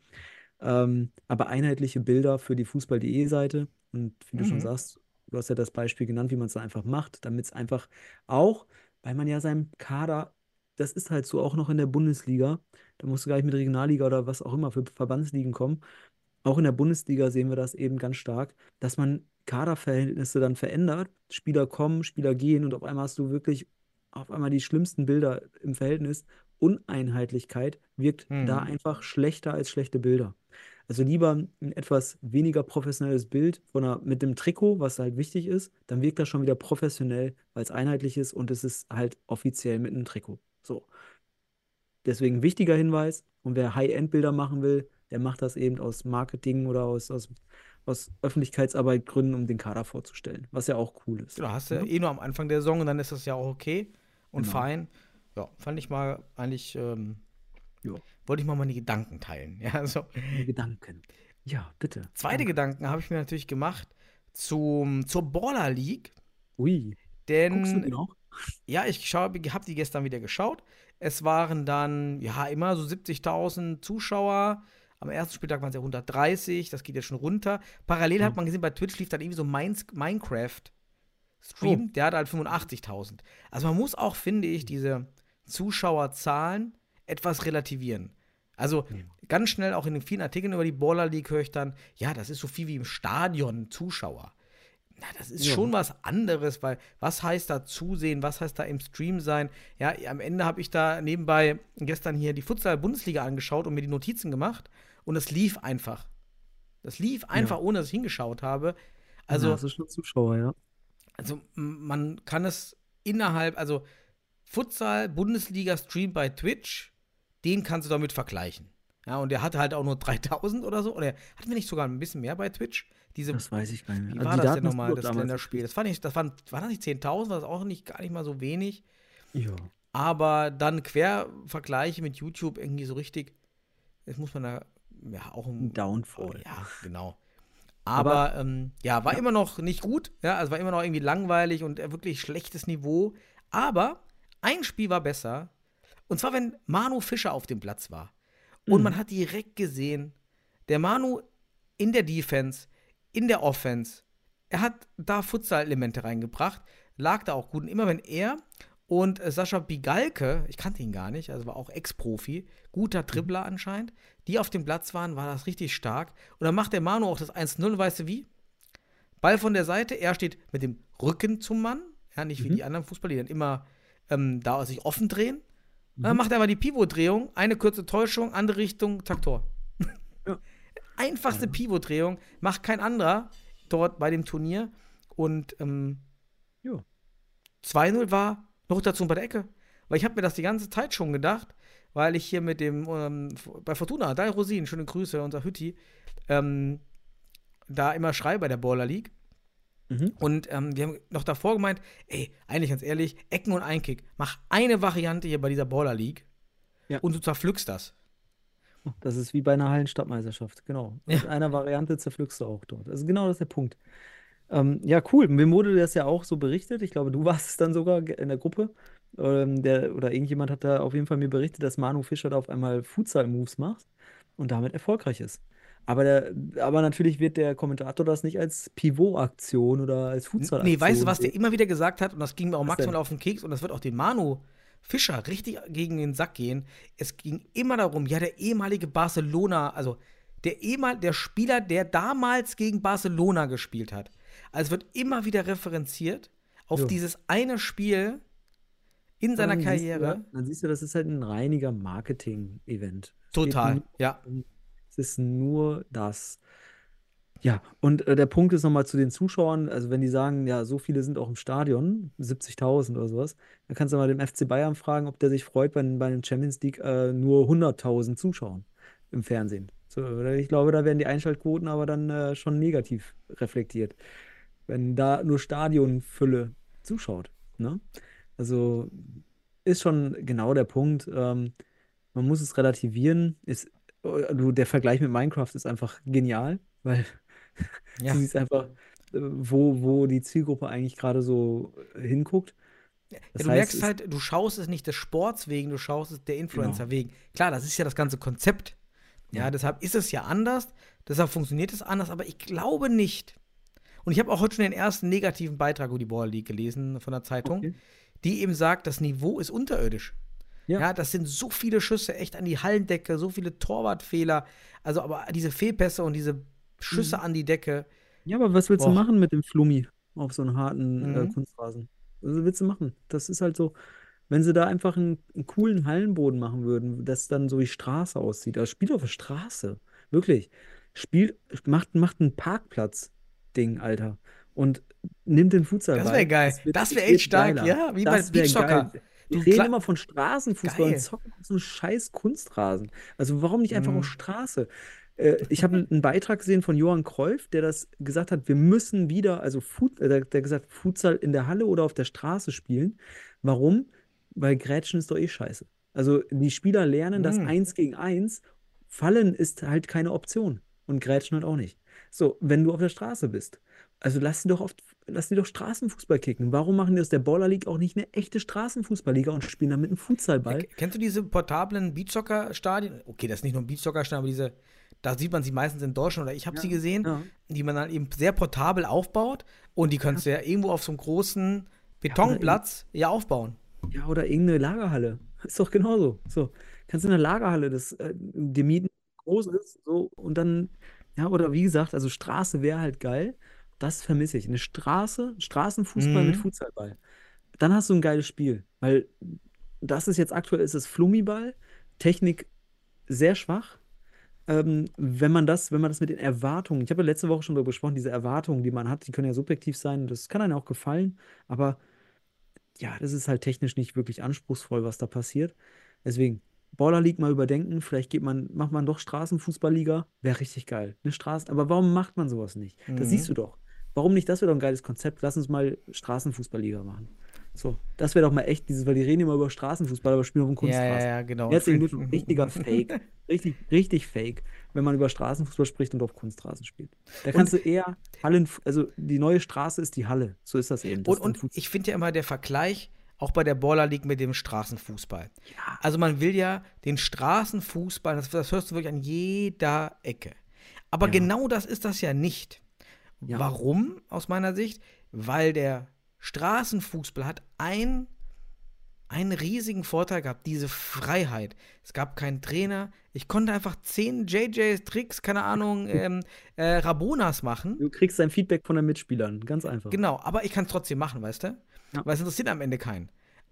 Ähm, aber einheitliche Bilder für die Fußball.de-Seite. Und wie du schon Mhm. sagst, du hast ja das Beispiel genannt, wie man es dann einfach macht, damit es einfach auch, weil man ja seinem Kader, das ist halt so auch noch in der Bundesliga, da musst du gar nicht mit Regionalliga oder was auch immer für Verbandsligen kommen. Auch in der Bundesliga sehen wir das eben ganz stark, dass man Kaderverhältnisse dann verändert. Spieler kommen, Spieler gehen und auf einmal hast du wirklich auf einmal die schlimmsten Bilder im Verhältnis. Uneinheitlichkeit wirkt Mhm. da einfach schlechter als schlechte Bilder. Also lieber ein etwas weniger professionelles Bild von einer, mit dem Trikot, was halt wichtig ist, dann wirkt das schon wieder professionell, weil es einheitlich ist und es ist halt offiziell mit einem Trikot. So. Deswegen wichtiger Hinweis. Und wer High-End-Bilder machen will, der macht das eben aus Marketing oder aus, aus, aus Öffentlichkeitsarbeit Gründen, um den Kader vorzustellen. Was ja auch cool ist. Du hast ja Ja. eh nur am Anfang der Saison und dann ist das ja auch okay und Genau. fein. Ja, fand ich mal eigentlich, ähm, wollte ich mal meine Gedanken teilen. Ja, so. Die Gedanken. Ja, bitte. Zweite Danke. Gedanken habe ich mir natürlich gemacht zum, zur Baller League, Ui. Guckst du die denn noch? Ja, ich habe die gestern wieder geschaut. Es waren dann ja immer so 70.000 Zuschauer. Am ersten Spieltag waren es ja 130, das geht jetzt schon runter. Parallel hat Mhm. man gesehen, bei Twitch lief dann irgendwie so Minds- Minecraft Stream, Oh. der hat halt 85.000. Also man muss auch, finde ich, diese Zuschauerzahlen etwas relativieren. Also ganz schnell auch in den vielen Artikeln über die Baller League höre ich dann, ja, das ist so viel wie im Stadion Zuschauer. Na, das ist Ja. schon was anderes, weil was heißt da zusehen, was heißt da im Stream sein? Ja, am Ende habe ich da nebenbei gestern hier die Futsal-Bundesliga angeschaut und mir die Notizen gemacht und es lief einfach. Das lief einfach, ohne dass ich hingeschaut habe. Also, ja, das ist schon Zuschauer, ja. also man kann es innerhalb, also Futsal, Bundesliga Stream bei Twitch, den kannst du damit vergleichen. Ja, und der hatte halt auch nur 3000 oder so. Oder hatten wir nicht sogar ein bisschen mehr bei Twitch? Diese, Das weiß ich gar nicht mehr. wie Also war das Daten denn nochmal, das damals Länderspiel? Das, fand ich, das waren, war das nicht 10.000? War das auch nicht, gar nicht mal so wenig? Ja. Aber dann Quervergleiche mit YouTube irgendwie so richtig, jetzt muss man da ja auch Ein Downfall. ja, genau. Aber, ähm, ja, war immer noch nicht gut. Ja, also war immer noch irgendwie langweilig und äh, wirklich schlechtes Niveau. Aber ein Spiel war besser. Und zwar, wenn Manu Fischer auf dem Platz war. Und Mhm. man hat direkt gesehen, der Manu in der Defense, in der Offense, er hat da Futsal-Elemente reingebracht, lag da auch gut. Und immer wenn er und äh, Sascha Bigalke, ich kannte ihn gar nicht, also war auch Ex-Profi, guter Dribbler anscheinend, die auf dem Platz waren, war das richtig stark. Und dann macht der Manu auch das 1-0, weißt du wie? Ball von der Seite, er steht mit dem Rücken zum Mann, ja, nicht wie Mhm. die anderen Fußballer, die dann immer ähm, da sich offen drehen. Dann Mhm. macht er aber die Pivot-Drehung, eine kurze Täuschung, andere Richtung, Taktor. Einfachste Pivot-Drehung, macht kein anderer dort bei dem Turnier. Und ähm, Ja. 2-0 war noch dazu bei der Ecke. Weil ich habe mir das die ganze Zeit schon gedacht, weil ich hier mit dem, ähm, bei Fortuna, Daniel Rosin, schöne Grüße, unser Hütti, ähm, da immer schreibe bei der Baller League. Mhm. Und ähm, wir haben noch davor gemeint, ey, eigentlich ganz ehrlich, Ecken und Einkick, mach eine Variante hier bei dieser Baller League Ja. und du zerpflückst das. Das ist wie bei einer Hallenstadtmeisterschaft, genau. Ja. Mit einer Variante zerpflückst du auch dort. Also genau das ist der Punkt. Ähm, ja, cool. Mir wurde das ja auch so berichtet. Ich glaube, du warst es dann sogar in der Gruppe. Ähm, der, oder irgendjemand hat da auf jeden Fall mir berichtet, dass Manu Fischer da auf einmal Futsal-Moves macht und damit erfolgreich ist. Aber, der, aber natürlich wird der Kommentator das nicht als Pivot-Aktion oder als Futsal-Aktion Nee, weißt du, was der immer wieder gesagt hat? Und das ging mir auch Was maximal denn? auf den Keks und das wird auch den Manu Fischer richtig gegen den Sack gehen. Es ging immer darum, ja, der ehemalige Barcelona, also der ehemal, der Spieler, der damals gegen Barcelona gespielt hat. Also es wird immer wieder referenziert auf Ja. dieses eine Spiel in seiner Dann siehst du, Karriere. dann siehst du, das ist halt ein reiniger Marketing-Event. Total, nur ja. Es ist nur das. Ja, und äh, der Punkt ist nochmal zu den Zuschauern, also wenn die sagen, ja, so viele sind auch im Stadion, 70.000 oder sowas, dann kannst du mal dem FC Bayern fragen, ob der sich freut, wenn bei den Champions League äh, nur 100.000 zuschauen im Fernsehen. So, ich glaube, da werden die Einschaltquoten aber dann äh, schon negativ reflektiert, wenn da nur Stadionfülle zuschaut. Ne? Also ist schon genau der Punkt. Ähm, man muss es relativieren. Ist, äh, der Vergleich mit Minecraft ist einfach genial, weil Ja. du siehst einfach, äh, wo, wo die Zielgruppe eigentlich gerade so äh, hinguckt. Ja, du heißt, merkst halt, du schaust es nicht des Sports wegen, du schaust es der Influencer Genau. wegen. Klar, das ist ja das ganze Konzept. Ja, Ja. deshalb ist es ja anders, deshalb funktioniert es anders, aber ich glaube nicht. Und ich habe auch heute schon den ersten negativen Beitrag über die Ball League gelesen von der Zeitung, Okay. die eben sagt, das Niveau ist unterirdisch. Ja. Ja. das sind so viele Schüsse echt an die Hallendecke, so viele Torwartfehler, also aber diese Fehlpässe und diese Schüsse an die Decke. Ja, aber was willst du Boah. machen mit dem Flummi auf so einem harten äh, Mhm. Kunstrasen? Was willst du machen? Das ist halt so, wenn sie da einfach einen, einen coolen Hallenboden machen würden, das dann so wie Straße aussieht. Also spielt auf der Straße. Wirklich. Spielt, macht, macht ein Parkplatz-Ding, Alter. Und nimmt den Futsal Das bei. wär geil. Das wär wird echt stark, geiler. ja, wie bei Das wär Beachsoccer. Du Wir reden immer von Straßenfußball Geil. und zocken auf so einem scheiß Kunstrasen. Also warum nicht einfach Mhm. auf Straße? Äh, ich habe einen Beitrag gesehen von Johann Cruyff, der das gesagt hat, wir müssen wieder, also Fut, äh, der, der gesagt, Futsal in der Halle oder auf der Straße spielen. Warum? Weil Grätschen ist doch eh scheiße. Also die Spieler lernen, dass Mhm. eins gegen eins Fallen ist halt keine Option und Grätschen halt auch nicht. So, wenn du auf der Straße bist, also lass die doch oft, lass die doch Straßenfußball kicken. Warum machen die aus der Baller League auch nicht eine echte Straßenfußballliga und spielen damit einen Futsalball? K- Kennst du diese portablen Beachsoccer-Stadien? Okay, das ist nicht nur ein Beachsoccer-Stadion, aber diese, da sieht man sie meistens in Deutschland oder ich habe Ja, sie gesehen, ja. die man dann eben sehr portabel aufbaut und die kannst du ja irgendwo auf so einem großen Betonplatz ja, aufbauen. Ja, oder irgendeine Lagerhalle. Ist doch genauso. So, kannst du in der Lagerhalle das äh, dir mieten, groß ist, so und dann, ja, oder wie gesagt, also Straße wäre halt geil. Das vermisse ich. Eine Straße, Straßenfußball Mhm. mit Futsalball. Dann hast du ein geiles Spiel. Weil das ist jetzt aktuell ist es Flummiball, Technik sehr schwach. Ähm, wenn man das, wenn man das mit den Erwartungen, ich habe ja letzte Woche schon darüber gesprochen, diese Erwartungen, die man hat, die können ja subjektiv sein, das kann einem auch gefallen, aber ja, das ist halt technisch nicht wirklich anspruchsvoll, was da passiert. Deswegen, Baller League mal überdenken, vielleicht geht man, macht man doch Straßenfußballliga, wäre richtig geil. Eine Straße, aber warum macht man sowas nicht? Das Mhm. siehst du doch. Warum nicht? Das wäre doch ein geiles Konzept. Lass uns mal Straßenfußballliga machen. So, das wäre doch mal echt dieses, weil die reden immer über Straßenfußball, aber spielen auf dem Ja, ja, Kunstrasen. ja, genau. Herzlichen Glückwunsch, richtiger Fake. Richtig, richtig fake, wenn man über Straßenfußball spricht und auf Kunstrasen spielt. Da kannst du eher Hallen, also die neue Straße ist die Halle. So ist das eben. Das Und, und ich finde ja immer der Vergleich, auch bei der Baller League mit dem Straßenfußball. Also man will ja den Straßenfußball, das, das hörst du wirklich an jeder Ecke. Aber Ja. genau das ist das ja nicht. Ja. Warum, aus meiner Sicht? Weil der Straßenfußball hat ein einen riesigen Vorteil gehabt, diese Freiheit. Es gab keinen Trainer. Ich konnte einfach 10 JJ-Tricks, keine Ahnung, ähm, äh, Rabonas machen. Du kriegst dein Feedback von den Mitspielern, ganz einfach. Genau, aber ich kann es trotzdem machen, weißt du? Ja. Weil es interessiert am Ende keinen.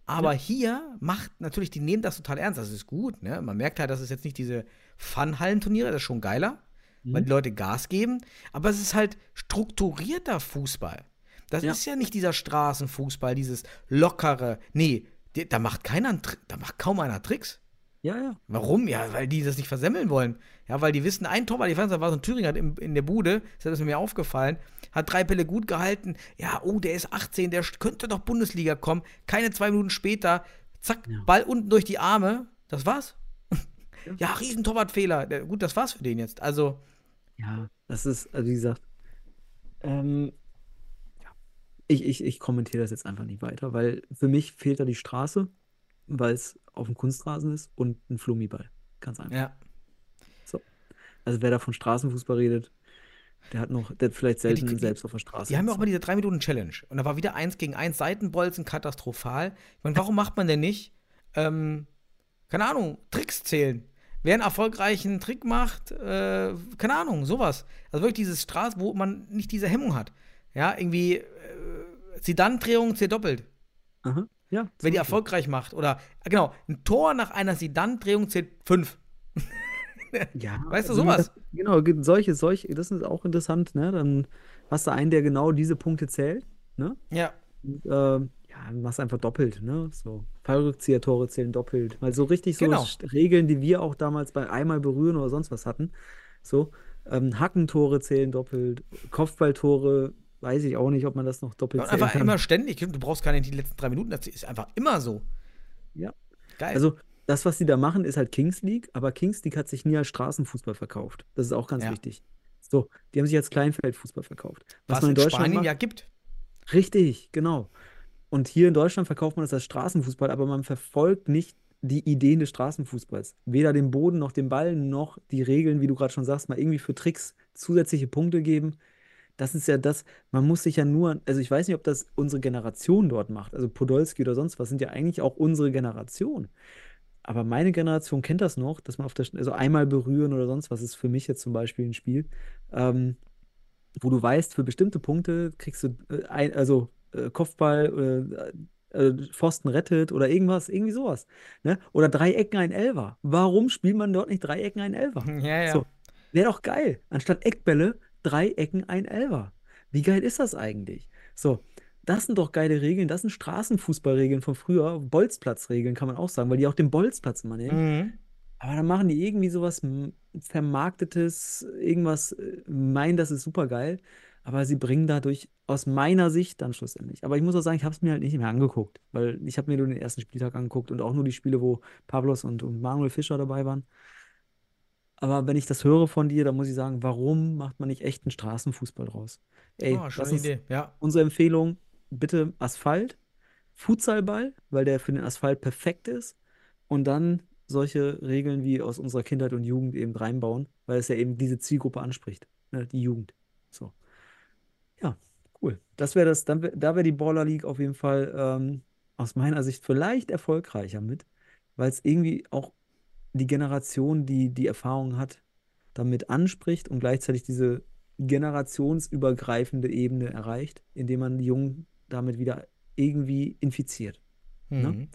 Aber hier macht natürlich, die nehmen das total ernst. Das ist gut, ne? Man merkt halt, das ist jetzt nicht diese Fun-Hallenturniere, das ist schon geiler, weil Mhm. die Leute Gas geben. Aber es ist halt strukturierter Fußball. Das Ja. ist ja nicht dieser Straßenfußball, dieses lockere. Nee, da macht keiner, da macht kaum einer Tricks. Ja, ja. Warum? Ja, weil die das nicht versemmeln wollen. Ja, weil die wissen, ein Torwart, ich weiß nicht, war so ein Thüringer in, in der Bude, das ist mir aufgefallen, hat drei Bälle gut gehalten. Ja, oh, der ist 18, der könnte doch Bundesliga kommen. Keine zwei Minuten später, zack, Ja. Ball unten durch die Arme. Das war's. Ja, riesen Torwartfehler. Der- Gut, das war's für den jetzt. Also, Ja, das ist, also wie gesagt, ähm, ja. Ich, ich, ich kommentiere das jetzt einfach nicht weiter, weil für mich fehlt da die Straße, weil es auf dem Kunstrasen ist und ein Flummiball. Ganz einfach. ja. Also wer da von Straßenfußball redet, der hat noch, der hat vielleicht Ja, die- selten selbst auf der Straße. Die haben ja auch mal diese 3-Minuten-Challenge. Und da war wieder eins gegen eins Seitenbolzen, katastrophal. Ich meine, warum macht man denn nicht, ähm, keine Ahnung, Tricks zählen? Wer einen erfolgreichen Trick macht, äh, keine Ahnung, sowas. Also wirklich dieses Straß, wo man nicht diese Hemmung hat. Ja, irgendwie, äh, Sidan-Drehung zählt doppelt. Aha. Ja, Wer die erfolgreich macht. Oder, äh, genau, ein Tor nach einer Sidan-Drehung zählt fünf. Ja, Weißt du, also sowas. Genau, solche, solche, das ist auch interessant, ne? Dann hast du einen, der genau diese Punkte zählt, ne? Ja. Und, ähm, ja, du machst einfach doppelt, ne? So. Fallrückzieher-Tore zählen doppelt. Weil so richtig so Genau. Regeln, die wir auch damals bei einmal berühren oder sonst was hatten. So. Ähm, Hackentore zählen doppelt. Kopfballtore, weiß ich auch nicht, ob man das noch doppelt Und zählen einfach kann. immer ständig. Du brauchst gar nicht die letzten drei Minuten. Das ist einfach immer so. Ja. Geil. Also, das, was die da machen, ist halt Kings League, aber Kings League hat sich nie als Straßenfußball verkauft. Das ist auch ganz Ja. wichtig. So, die haben sich als Kleinfeldfußball verkauft. Was, was man in in Deutschland Spanien macht, ja gibt. Richtig, genau. Und hier in Deutschland verkauft man das als Straßenfußball, aber man verfolgt nicht die Ideen des Straßenfußballs. Weder den Boden noch den Ball noch die Regeln, wie du gerade schon sagst, mal irgendwie für Tricks zusätzliche Punkte geben. Das ist ja das, man muss sich ja nur, also ich weiß nicht, ob das unsere Generation dort macht, also Podolski oder sonst was, sind ja eigentlich auch unsere Generation. Aber meine Generation kennt das noch, dass man auf der, also einmal berühren oder sonst was ist für mich jetzt zum Beispiel ein Spiel, ähm, wo du weißt, für bestimmte Punkte kriegst du äh, ein, also äh, Kopfball, äh, äh, Pfosten rettet oder irgendwas, irgendwie sowas. Ne? Oder drei Ecken ein Elfer. Warum spielt man dort nicht drei Ecken ein Elfer? Ja, ja. So, wäre doch geil. Anstatt Eckbälle, drei Ecken ein Elfer. Wie geil ist das eigentlich? So, das sind doch geile Regeln. Das sind Straßenfußballregeln von früher. Bolzplatzregeln kann man auch sagen, weil die auch den Bolzplatz immer nehmen. Mhm. Aber dann machen die irgendwie sowas Vermarktetes, irgendwas, äh, meinen, das ist super geil. Aber sie bringen dadurch aus meiner Sicht dann schlussendlich. Aber ich muss auch sagen, ich habe es mir halt nicht mehr angeguckt, weil ich habe mir nur den ersten Spieltag angeguckt und auch nur die Spiele, wo Pavlos und, und Manuel Fischer dabei waren. Aber wenn ich das höre von dir, dann muss ich sagen, warum macht man nicht echt einen Straßenfußball draus? Ey, Oh, schöne Idee. Ja. unsere Empfehlung, bitte Asphalt, Futsalball, weil der für den Asphalt perfekt ist. Und dann solche Regeln wie aus unserer Kindheit und Jugend eben reinbauen, weil es ja eben diese Zielgruppe anspricht, ne, die Jugend. So. Ja, cool. Das wäre das, dann wär, da wäre die Baller League auf jeden Fall ähm, aus meiner Sicht vielleicht erfolgreicher mit, weil es irgendwie auch die Generation, die die Erfahrung hat, damit anspricht und gleichzeitig diese generationsübergreifende Ebene erreicht, indem man die Jungen damit wieder irgendwie infiziert. Ne?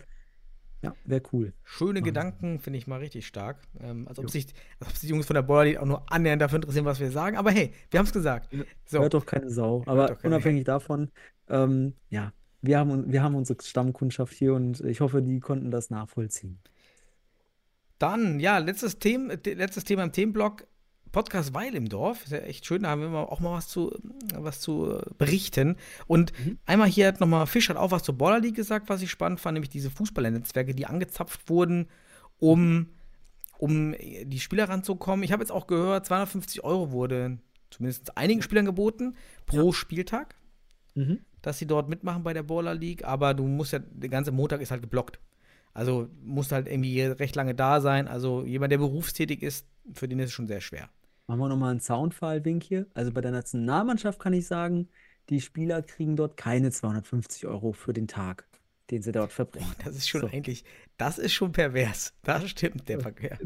Ja, wäre cool. Schöne Machen. Gedanken finde ich mal richtig stark. Ähm, als, ob sich, als ob sich die Jungs von der League auch nur annähernd dafür interessieren, was wir sagen. Aber hey, wir haben es gesagt. So. Hört doch keine Sau. Aber keine- unabhängig davon, ähm, ja, wir haben, wir haben unsere Stammkundschaft hier und ich hoffe, die konnten das nachvollziehen. Dann, ja, letztes, Thema, letztes Thema im Themenblock. Podcast Weil im Dorf. Ist ja echt schön, da haben wir auch mal was zu, was zu berichten. Und Mhm. einmal hier hat nochmal Fisch hat auch was zur Baller League gesagt, was ich spannend fand, nämlich diese Fußballernetzwerke, die angezapft wurden, um, um die Spieler ranzukommen. Ich habe jetzt auch gehört, 250 Euro wurde zumindest einigen Spielern geboten pro Spieltag, Mhm. dass sie dort mitmachen bei der Baller League. Aber du musst ja, der ganze Montag ist halt geblockt. Also musst halt irgendwie recht lange da sein. Also jemand, der berufstätig ist, für den ist es schon sehr schwer. Machen wir nochmal einen Soundfile-Wink hier. Also bei der Nationalmannschaft kann ich sagen, die Spieler kriegen dort keine 250 Euro für den Tag. den sie dort verbringen. Das ist schon So. eigentlich, das ist schon pervers. Das stimmt, der Verkehr.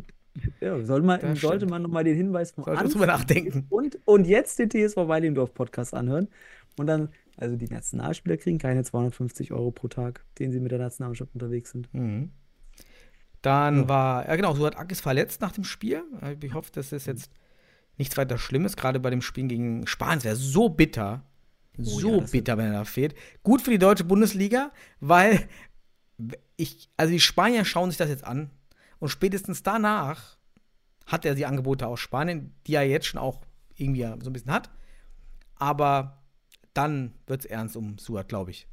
Ja, soll man, sollte man nochmal den Hinweis vom Sollte man nachdenken. Und, und jetzt den TSV Weilendorf Podcast anhören. Und dann, also die Nationalspieler kriegen keine 250 Euro pro Tag, den sie mit der Nationalmannschaft unterwegs sind. Mhm. Dann war, ja genau, Suat Ak ist verletzt nach dem Spiel. Ich hoffe, das ist jetzt nichts weiter Schlimmes, gerade bei dem Spiel gegen Spanien. Es wäre so bitter, so ja, bitter, wenn er da fehlt. Gut für die deutsche Bundesliga, weil ich, also die Spanier schauen sich das jetzt an und spätestens danach hat er die Angebote aus Spanien, die er jetzt schon auch irgendwie so ein bisschen hat. Aber dann wird es ernst um Suat, glaube ich.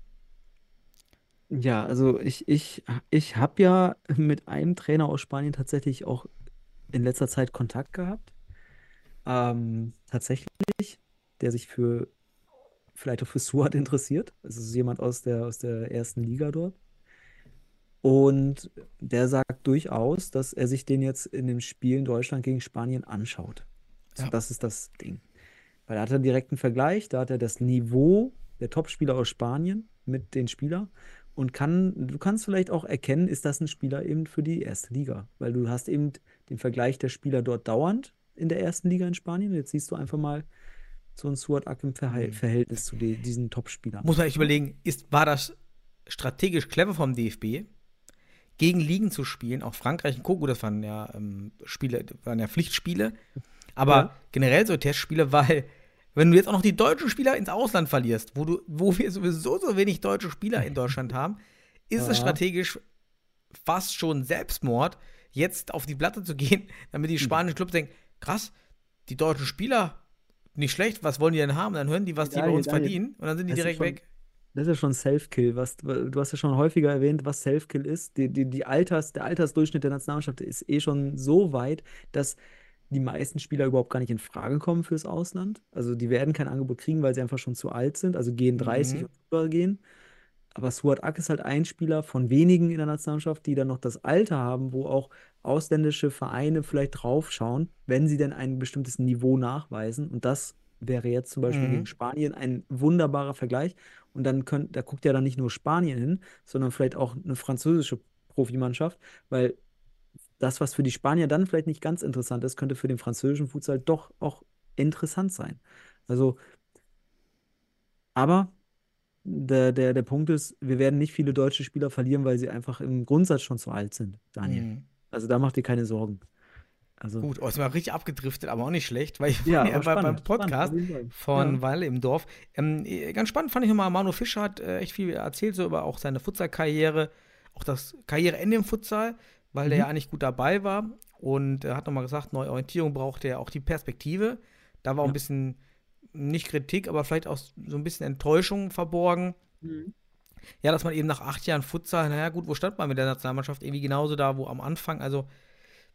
Ja, also ich, ich, ich habe ja mit einem Trainer aus Spanien tatsächlich auch in letzter Zeit Kontakt gehabt. Ähm, tatsächlich, der sich für vielleicht auch für Suat interessiert. Es ist jemand aus der, aus der ersten Liga dort. Und der sagt durchaus, dass er sich den jetzt in dem Spiel in Deutschland gegen Spanien anschaut. Ja. das ist das Ding. Weil da hat er direkt einen Vergleich, da hat er das Niveau der Topspieler aus Spanien mit den Spielern und kann, du kannst vielleicht auch erkennen, ist das ein Spieler eben für die erste Liga? Weil du hast eben den Vergleich der Spieler dort dauernd in der ersten Liga in Spanien. Jetzt siehst du einfach mal so ein Suat Ak im Verhal- Verhältnis zu de- diesen Topspielern. Muss man echt überlegen, ist, war das strategisch clever vom DFB, gegen Ligen zu spielen, auch Frankreich und. Gut, das waren ja ähm, Spiele, waren ja Pflichtspiele, aber Ja. generell so Testspiele, weil wenn du jetzt auch noch die deutschen Spieler ins Ausland verlierst, wo du, wo wir sowieso so wenig deutsche Spieler in Deutschland haben, ist es Ja. strategisch fast schon Selbstmord, jetzt auf die Platte zu gehen, damit die spanischen Clubs denken, krass, die deutschen Spieler, nicht schlecht, was wollen die denn haben? Dann hören die, was die bei uns Daniel, verdienen und dann sind die direkt schon- weg. Das ist ja schon Self-Kill. Was, du hast ja schon häufiger erwähnt, was Self-Kill ist. Die, die, die Alters, der Altersdurchschnitt der Nationalmannschaft ist eh schon so weit, dass die meisten Spieler überhaupt gar nicht in Frage kommen fürs Ausland. Also die werden kein Angebot kriegen, weil sie einfach schon zu alt sind, also gehen 30 Mhm. und übergehen. Aber Suat Ak ist halt ein Spieler von wenigen in der Nationalmannschaft, die dann noch das Alter haben, wo auch ausländische Vereine vielleicht draufschauen, wenn sie denn ein bestimmtes Niveau nachweisen. Und das wäre jetzt zum Beispiel Mhm. gegen Spanien ein wunderbarer Vergleich. Und dann könnt, da guckt ja dann nicht nur Spanien hin, sondern vielleicht auch eine französische Profimannschaft, weil das, was für die Spanier dann vielleicht nicht ganz interessant ist, könnte für den französischen Futsal doch auch interessant sein. Also, aber der, der, der Punkt ist, wir werden nicht viele deutsche Spieler verlieren, weil sie einfach im Grundsatz schon zu alt sind, Daniel. Mhm. Also da macht dir keine Sorgen. Also, Gut, oh, ist mal richtig abgedriftet, aber auch nicht schlecht, weil ich Ja, war ja bei, beim spannend, spannend, Podcast Fall. von Ja. Weile im Dorf. Ähm, eh, ganz spannend fand ich nochmal, Manu Fischer hat äh, echt viel erzählt, so über auch seine Futsal-Karriere, auch das Karriereende im Futsal, weil der Mhm. ja eigentlich gut dabei war und er hat nochmal gesagt, neue Orientierung braucht er auch die Perspektive. Da war auch ein Ja. bisschen, nicht Kritik, aber vielleicht auch so ein bisschen Enttäuschung verborgen. Mhm. Ja, dass man eben nach acht Jahren Futsal, naja, gut, wo stand man mit der Nationalmannschaft? Irgendwie genauso da, wo am Anfang, also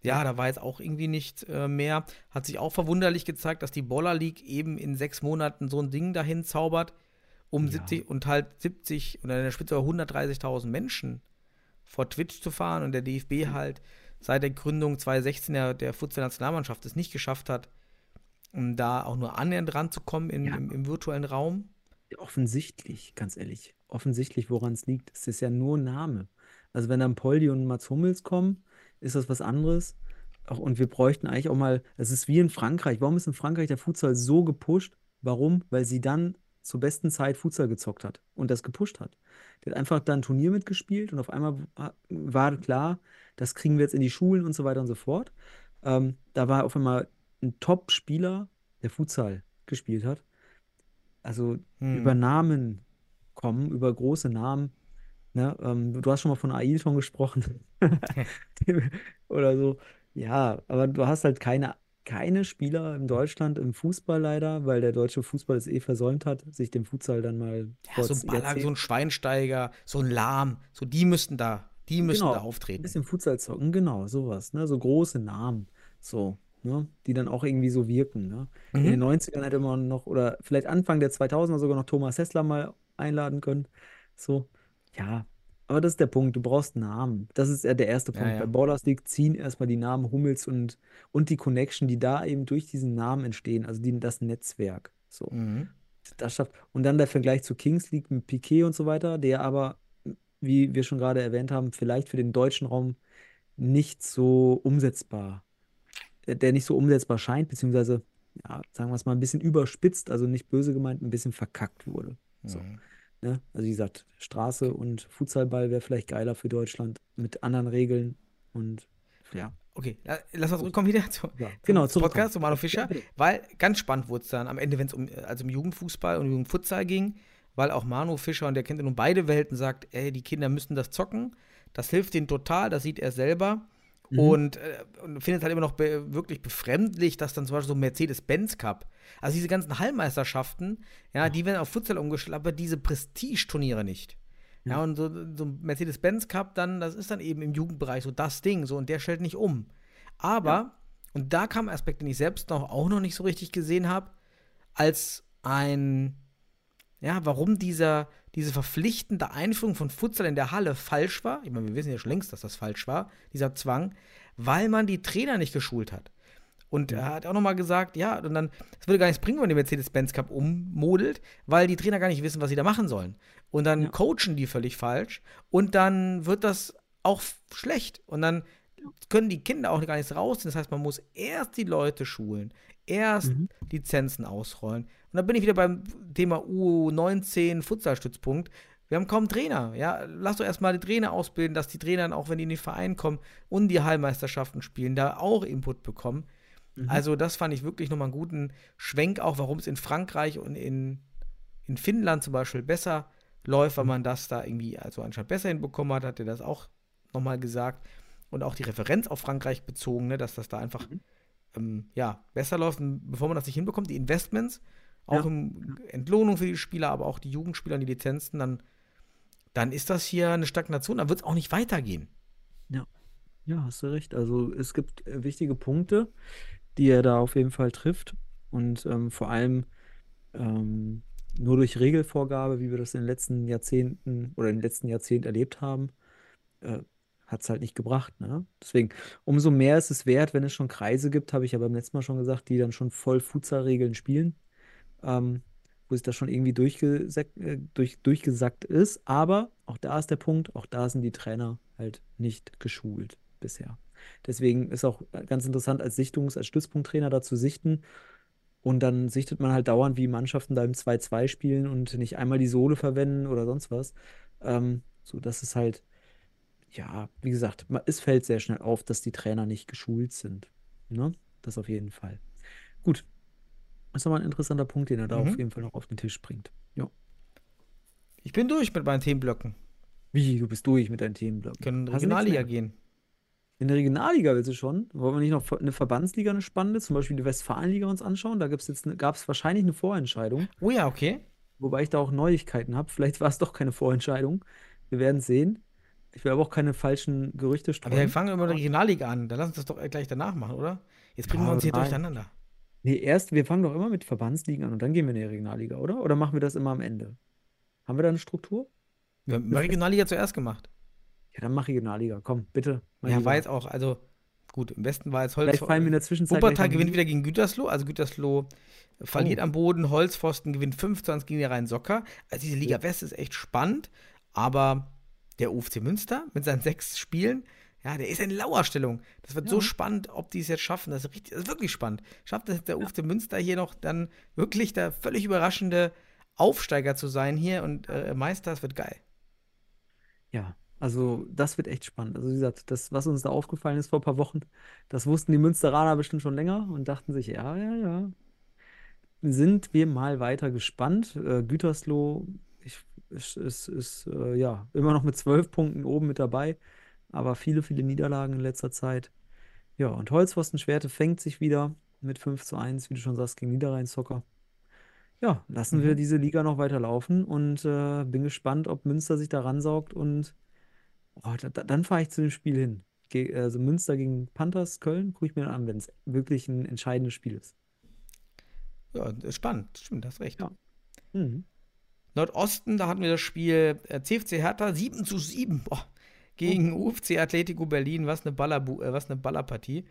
ja, da war jetzt auch irgendwie nicht äh, mehr. Hat sich auch verwunderlich gezeigt, dass die Boller League eben in sechs Monaten so ein Ding dahin zaubert, um Ja. 70 und halt 70 oder in der Spitze 130.000 Menschen vor Twitch zu fahren und der DFB halt seit der Gründung 2016 der, der Futsal-Nationalmannschaft es nicht geschafft hat, um da auch nur annähernd ranzukommen in, Ja. im, im virtuellen Raum. Offensichtlich, ganz ehrlich, offensichtlich, woran es liegt. Es ist ja nur Name. Also wenn dann Poldi und Mats Hummels kommen, ist das was anderes. Auch, und wir bräuchten eigentlich auch mal, es ist wie in Frankreich. Warum ist in Frankreich der Futsal so gepusht? Warum? Weil sie dann zur besten Zeit Futsal gezockt hat und das gepusht hat. Der hat einfach dann ein Turnier mitgespielt und auf einmal wa- war klar, das kriegen wir jetzt in die Schulen und so weiter und so fort. Ähm, da war auf einmal ein Top-Spieler, der Futsal gespielt hat. Also Hm. über Namen kommen, über große Namen. Ne? Ähm, du hast schon mal von Ailton gesprochen. Oder so. Ja, aber du hast halt keine, keine Spieler in Deutschland im Fußball leider, weil der deutsche Fußball es eh versäumt hat, sich dem Futsal dann mal Ja, so ein Ballack, so ein Schweinsteiger, so ein Lahm, so die müssten da, die müssten Genau, da ein auftreten. bisschen Futsal zocken, genau, sowas, ne? So große Namen, so, ne? Die dann auch irgendwie so wirken, ne? In Mhm. den 90ern hätte man noch, oder vielleicht Anfang der 2000er sogar noch Thomas Hessler mal einladen können. So, ja, aber das ist der Punkt, du brauchst Namen. Das ist ja der erste Ja, Punkt. ja. Bei Ballers League ziehen erstmal die Namen Hummels und, und die Connection, die da eben durch diesen Namen entstehen, also die, das Netzwerk. So. Mhm. Das schafft. Und dann der Vergleich zu Kings League mit Piquet und so weiter, der aber wie wir schon gerade erwähnt haben, vielleicht für den deutschen Raum nicht so umsetzbar, der nicht so umsetzbar scheint, beziehungsweise, ja, sagen wir es mal, ein bisschen überspitzt, also nicht böse gemeint, ein bisschen verkackt wurde. So. Mhm. Ne? Also wie gesagt, Straße und Futsalball wäre vielleicht geiler für Deutschland mit anderen Regeln und ja. Okay, la- lass uns zurückkommen wieder zu, Ja, zum genau, zurückkommen. Podcast, zu Manu Ja, Fischer, weil ganz spannend wurde es dann am Ende, wenn es um, also um Jugendfußball und Jugendfutsal ging, weil auch Manu Fischer und der kennt ja nun beide Welten, sagt, ey, die Kinder müssen das zocken, das hilft denen total, das sieht er selber Mhm. und, äh, und findet halt immer noch be wirklich befremdlich, dass dann zum Beispiel so ein Mercedes-Benz Cup, also diese ganzen Hallmeisterschaften, ja, die werden auf Futsal umgestellt, aber diese Prestige-Turniere nicht. Ja, und so, so Mercedes-Benz Cup dann, das ist dann eben im Jugendbereich so das Ding, so und der stellt nicht um. Aber, und da kam ein Aspekt, den ich selbst noch auch noch nicht so richtig gesehen habe, als ein, ja, warum dieser, diese verpflichtende Einführung von Futsal in der Halle falsch war. Ich meine, wir wissen ja schon längst, dass das falsch war, dieser Zwang, weil man die Trainer nicht geschult hat. Und er hat auch nochmal gesagt, ja, und dann, es würde gar nichts bringen, wenn man den Mercedes-Benz Cup ummodelt, weil die Trainer gar nicht wissen, was sie da machen sollen. Und dann Ja. coachen die völlig falsch und dann wird das auch schlecht. Und dann können die Kinder auch gar nichts rausziehen. Das heißt, man muss erst die Leute schulen, erst Mhm. Lizenzen ausrollen. Und dann bin ich wieder beim Thema U19 Futsalstützpunkt. Wir haben kaum Trainer, ja. Lass doch erstmal die Trainer ausbilden, dass die Trainer dann auch, wenn die in den Verein kommen und die Heilmeisterschaften spielen, da auch Input bekommen. Mhm. Also, das fand ich wirklich nochmal einen guten Schwenk, auch warum es in Frankreich und in, in Finnland zum Beispiel besser läuft, weil man das da irgendwie also anscheinend besser hinbekommen hat, hat er das auch nochmal gesagt. Und auch die Referenz auf Frankreich bezogen, ne, dass das da einfach ähm, ja, besser läuft, und bevor man das nicht hinbekommt, die Investments, auch Ja. im Entlohnung für die Spieler, aber auch die Jugendspieler und die Lizenzen, dann, dann ist das hier eine Stagnation, dann wird es auch nicht weitergehen. Ja, hast du recht. Also es gibt äh, wichtige Punkte, die er da auf jeden Fall trifft. Und ähm, vor allem ähm, nur durch Regelvorgabe, wie wir das in den letzten Jahrzehnten oder im letzten Jahrzehnt erlebt haben, äh, hat es halt nicht gebracht. Ne? Deswegen, umso mehr ist es wert, wenn es schon Kreise gibt, habe ich ja beim letzten Mal schon gesagt, die dann schon voll Futsal-Regeln spielen, ähm, wo sich das schon irgendwie durchgesackt, äh, durch, durchgesackt ist. Aber auch da ist der Punkt, auch da sind die Trainer halt nicht geschult bisher. Deswegen ist auch ganz interessant, als Sichtungs-, als Stützpunkttrainer da zu sichten. Und dann sichtet man halt dauernd, wie Mannschaften da im 2-2 spielen und nicht einmal die Sohle verwenden oder sonst was. Ähm, so, dass es halt, ja, wie gesagt, es fällt sehr schnell auf, dass die Trainer nicht geschult sind. Ne? Das auf jeden Fall. Gut. Das ist nochmal ein interessanter Punkt, den er da Mhm. auf jeden Fall noch auf den Tisch bringt. Ja. Ich bin durch mit meinen Themenblöcken. Wie, du bist durch mit deinen Themenblöcken. Können in die Regionalliga gehen. In der Regionalliga willst du schon? Wollen wir nicht noch eine Verbandsliga, eine spannende, zum Beispiel die Westfalenliga uns anschauen? Da gab es wahrscheinlich eine Vorentscheidung, Oh ja, okay. wobei ich da auch Neuigkeiten habe. Vielleicht war es doch keine Vorentscheidung. Wir werden sehen. Ich will aber auch keine falschen Gerüchte Aber wir streuen. fangen immer mit der Regionalliga an. Dann lass uns das doch gleich danach machen, oder? Jetzt bringen Ja, wir uns hier nein. durcheinander. Nee, erst, wir fangen doch immer mit Verbandsligen an und dann gehen wir in die Regionalliga, oder? Oder machen wir das immer am Ende? Haben wir da eine Struktur? Wir haben Regionalliga zuerst gemacht. Ja, dann mach Regionalliga. Komm, bitte. Ja, Lieber. war jetzt auch, also gut, im Westen war jetzt Holz. Vielleicht fallen mir in der Zwischenzeit Wuppertal gewinnt wieder gegen Gütersloh. Also Gütersloh verliert Oh. am Boden, Holzpfosten gewinnt 5 zu 1 gegen den Rhein-Socker. Also diese Liga West ist echt spannend, aber der UFC Münster mit seinen sechs Spielen, ja, der ist in Lauerstellung. Das wird so Ja. spannend, ob die es jetzt schaffen. Das ist, richtig, das ist wirklich spannend. Schafft es der UFC Münster hier noch dann wirklich der völlig überraschende Aufsteiger zu sein hier und äh, Meister, das wird geil. Ja, also das wird echt spannend. Also wie gesagt, das, was uns da aufgefallen ist vor ein paar Wochen, das wussten die Münsteraner bestimmt schon länger und dachten sich, ja, ja, ja. Sind wir mal weiter gespannt. Äh, Gütersloh ich, ist, ist, ist äh, ja immer noch mit zwölf Punkten oben mit dabei, aber viele, viele Niederlagen in letzter Zeit. Ja, und Holzpfosten Schwerte fängt sich wieder mit 5 zu 1, wie du schon sagst, gegen Niederrhein-Zocker. Ja, lassen wir Mhm. diese Liga noch weiter laufen und äh, bin gespannt, ob Münster sich da ransaugt und oh, da, da, dann fahre ich zu dem Spiel hin. Ge also Münster gegen Panthers Köln gucke ich mir an, wenn es wirklich ein entscheidendes Spiel ist. Ja, spannend. Stimmt, hast recht. Ja. Mhm. Nordosten, da hatten wir das Spiel äh, CFC Hertha 7 zu 7 boah, gegen UFC Atletico Berlin. Was eine, Ballerbu äh, was eine Ballerpartie.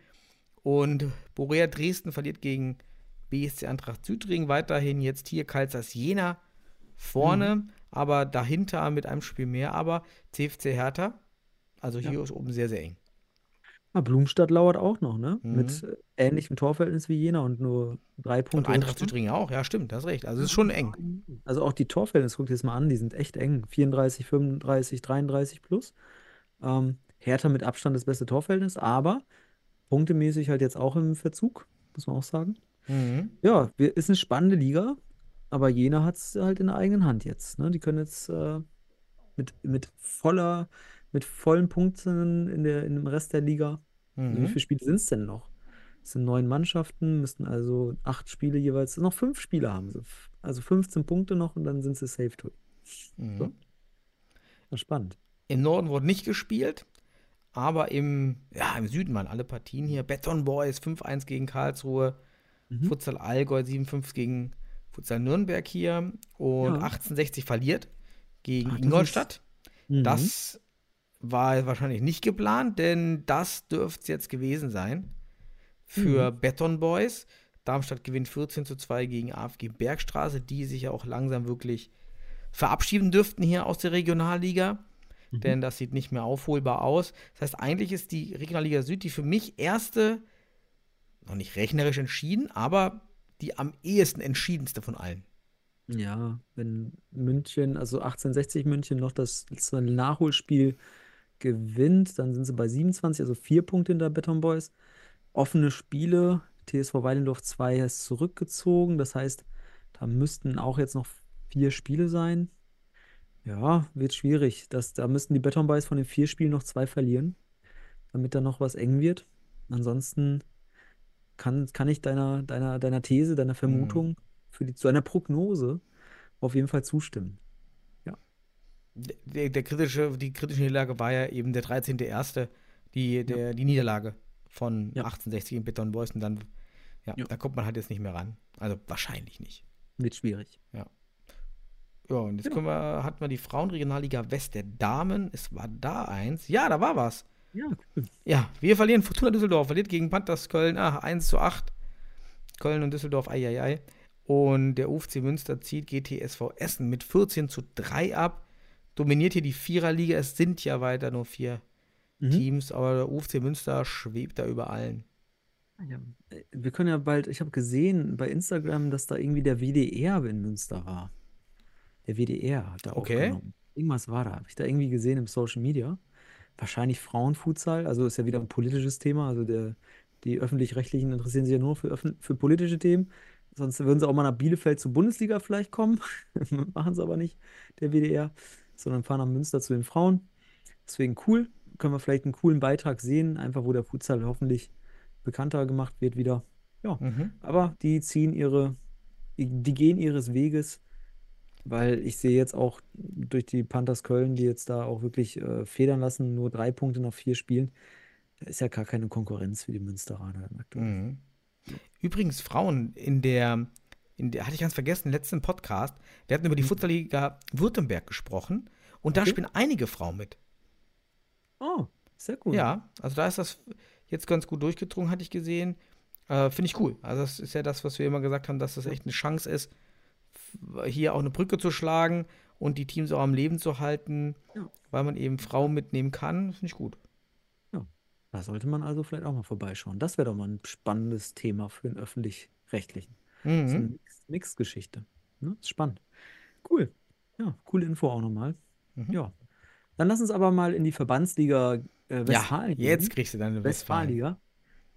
Und Borea Dresden verliert gegen BSC Eintracht Südring. Weiterhin jetzt hier Kalsas Jena vorne, Mhm. aber dahinter mit einem Spiel mehr, aber CFC Hertha. Also Ja. hier ist oben sehr, sehr eng. Ah, Blumstadt lauert auch noch, ne? Mhm. Mit äh, ähnlichem Torverhältnis wie Jena und nur drei Und Punkte Eintracht Rückstand. Thüringen auch, ja, stimmt, das ist recht. Also es ist schon eng. Also auch die Torverhältnisse, guck dir das mal an, die sind echt eng. 34, 35, 33 plus. Ähm, Hertha mit Abstand das beste Torverhältnis, aber punktemäßig halt jetzt auch im Verzug, muss man auch sagen. Mhm. Ja, wir, ist eine spannende Liga, aber Jena hat es halt in der eigenen Hand jetzt. Ne? Die können jetzt äh, mit, mit voller, mit vollen Punkten in der, in dem Rest der Liga. Also wie Mhm. viele Spiele sind es denn noch? Es sind neun Mannschaften, müssten also acht Spiele jeweils, noch fünf Spiele haben sie. Also 15 Punkte noch und dann sind sie safe durch. Mhm. So. Ja, spannend. Im Norden wurde nicht gespielt, aber im, ja, im Süden waren alle Partien hier. Beton Boys 5-1 gegen Karlsruhe, Mhm. Futsal Allgäu 7-5 gegen Futsal Nürnberg hier und Ja. 1860 verliert gegen Ach, das Ingolstadt. Mhm. Das war wahrscheinlich nicht geplant, denn das dürfte es jetzt gewesen sein für Mhm. Beton Boys. Darmstadt gewinnt 14 zu 2 gegen AFG Bergstraße, die sich ja auch langsam wirklich verabschieden dürften hier aus der Regionalliga. Mhm. Denn das sieht nicht mehr aufholbar aus. Das heißt, eigentlich ist die Regionalliga Süd die für mich erste, noch nicht rechnerisch entschieden, aber die am ehesten entschiedenste von allen. Ja, wenn München, also 1860 München noch das, das Nachholspiel gewinnt, dann sind sie bei 27, also vier Punkte hinter Beton Boys. Offene Spiele, TSV Weilendorf 2 ist zurückgezogen, das heißt, da müssten auch jetzt noch vier Spiele sein. Ja, wird schwierig. Das, da müssten die Boys von den vier Spielen noch zwei verlieren, damit da noch was eng wird. Ansonsten kann, kann ich deiner, deiner, deiner These, deiner Vermutung für die, zu einer Prognose auf jeden Fall zustimmen. Der, der kritische, die kritische Niederlage war ja eben der 13.01., die, der, die Niederlage von Ja. 1860 in Beton Boys und dann, ja, Ja. da kommt man halt jetzt nicht mehr ran. Also wahrscheinlich nicht. Wird schwierig. Ja, und jetzt können wir, hatten wir die Frauenregionalliga West der Damen. Es war da eins. Ja, da war was. Ja, cool. Ja, wir verlieren. Fortuna Düsseldorf verliert gegen Panthers Köln. Ah, 1 zu 8. Köln und Düsseldorf, ei, ei, ei. Und der UFC Münster zieht GTSV Essen mit 14 zu 3 ab. Dominiert hier die Viererliga. Es sind ja weiter nur vier Mhm. Teams, aber der UFC Münster schwebt da über allen. Ja, äh, wir können ja bald, ich habe gesehen bei Instagram, dass da irgendwie der WDR in Münster war. Der WDR hat da Okay. aufgenommen. Irgendwas war da, habe ich da irgendwie gesehen im Social Media. Wahrscheinlich Frauenfutsal, also ist ja wieder ein politisches Thema. Also der, die Öffentlich-Rechtlichen interessieren sich ja nur für, für politische Themen. Sonst würden sie auch mal nach Bielefeld zur Bundesliga vielleicht kommen. Machen sie aber nicht, der WDR, sondern fahren nach Münster zu den Frauen. Deswegen cool. Können wir vielleicht einen coolen Beitrag sehen, einfach wo der Futsal hoffentlich bekannter gemacht wird wieder. Ja, Mhm. aber die ziehen ihre, die gehen ihres Weges, weil ich sehe jetzt auch durch die Panthers Köln, die jetzt da auch wirklich äh, federn lassen, nur drei Punkte nach vier Spielen. Da ist ja gar keine Konkurrenz für die Münsteraner aktuell. Mhm. Übrigens, Frauen in der, in der, hatte ich ganz vergessen, letzten Podcast, wir hatten über die Futsalliga Württemberg gesprochen und da Okay. spielen einige Frauen mit. Oh, sehr gut. Ja, also da ist das jetzt ganz gut durchgedrungen, hatte ich gesehen. Äh, Finde ich cool. Also das ist ja das, was wir immer gesagt haben, dass das echt eine Chance ist, hier auch eine Brücke zu schlagen und die Teams auch am Leben zu halten, Ja. weil man eben Frauen mitnehmen kann. Finde ich gut. Da sollte man also vielleicht auch mal vorbeischauen. Das wäre doch mal ein spannendes Thema für den Öffentlich-Rechtlichen. So eine Mhm. Mix- Mix-Geschichte. Ne? Ist spannend. Cool. Ja, coole Info auch nochmal. Mhm. Ja. Dann lass uns aber mal in die Verbandsliga äh, Ja, Westfalen gehen. jetzt kriegst du deine Westfalen. Westfalenliga.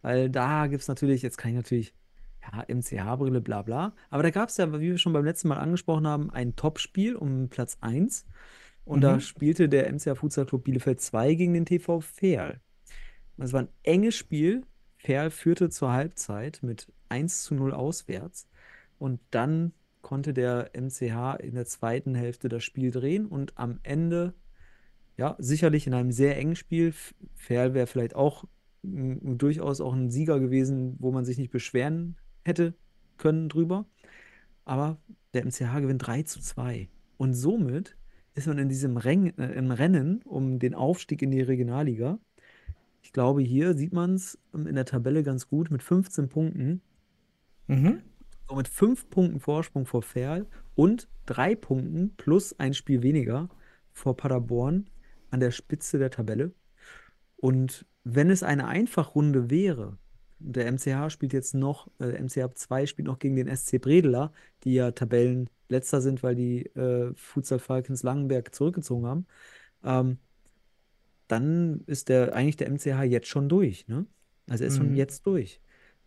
Weil da gibt es natürlich, jetzt kann ich natürlich, ja, MCH-Brille, bla bla. Aber da gab es ja, wie wir schon beim letzten Mal angesprochen haben, ein Topspiel um Platz 1. Und da Mhm. spielte der MCH Futsal Club Bielefeld 2 gegen den TV Verl. Es war ein enges Spiel. Verl führte zur Halbzeit mit 1 zu 0 auswärts. Und dann konnte der MCH in der zweiten Hälfte das Spiel drehen und am Ende, ja, sicherlich in einem sehr engen Spiel. F- Verl wäre vielleicht auch durchaus auch ein Sieger gewesen, wo man sich nicht beschweren hätte können drüber. Aber der MCH gewinnt 3 zu 2. Und somit ist man in diesem Ren äh, im Rennen um den Aufstieg in die Regionalliga. Ich glaube, hier sieht man es in der Tabelle ganz gut mit 15 Punkten. Mhm. So mit 5 Punkten Vorsprung vor Ferl und drei Punkten plus ein Spiel weniger vor Paderborn an der Spitze der Tabelle. Und wenn es eine Einfachrunde wäre, der MCH spielt jetzt noch, äh, MCH 2 spielt noch gegen den SC Bredela, die ja Tabellenletzter sind, weil die äh, Futsal Falcons Langenberg zurückgezogen haben. Ähm, dann ist der eigentlich der MCH jetzt schon durch, ne? Also er ist schon Mhm. jetzt durch.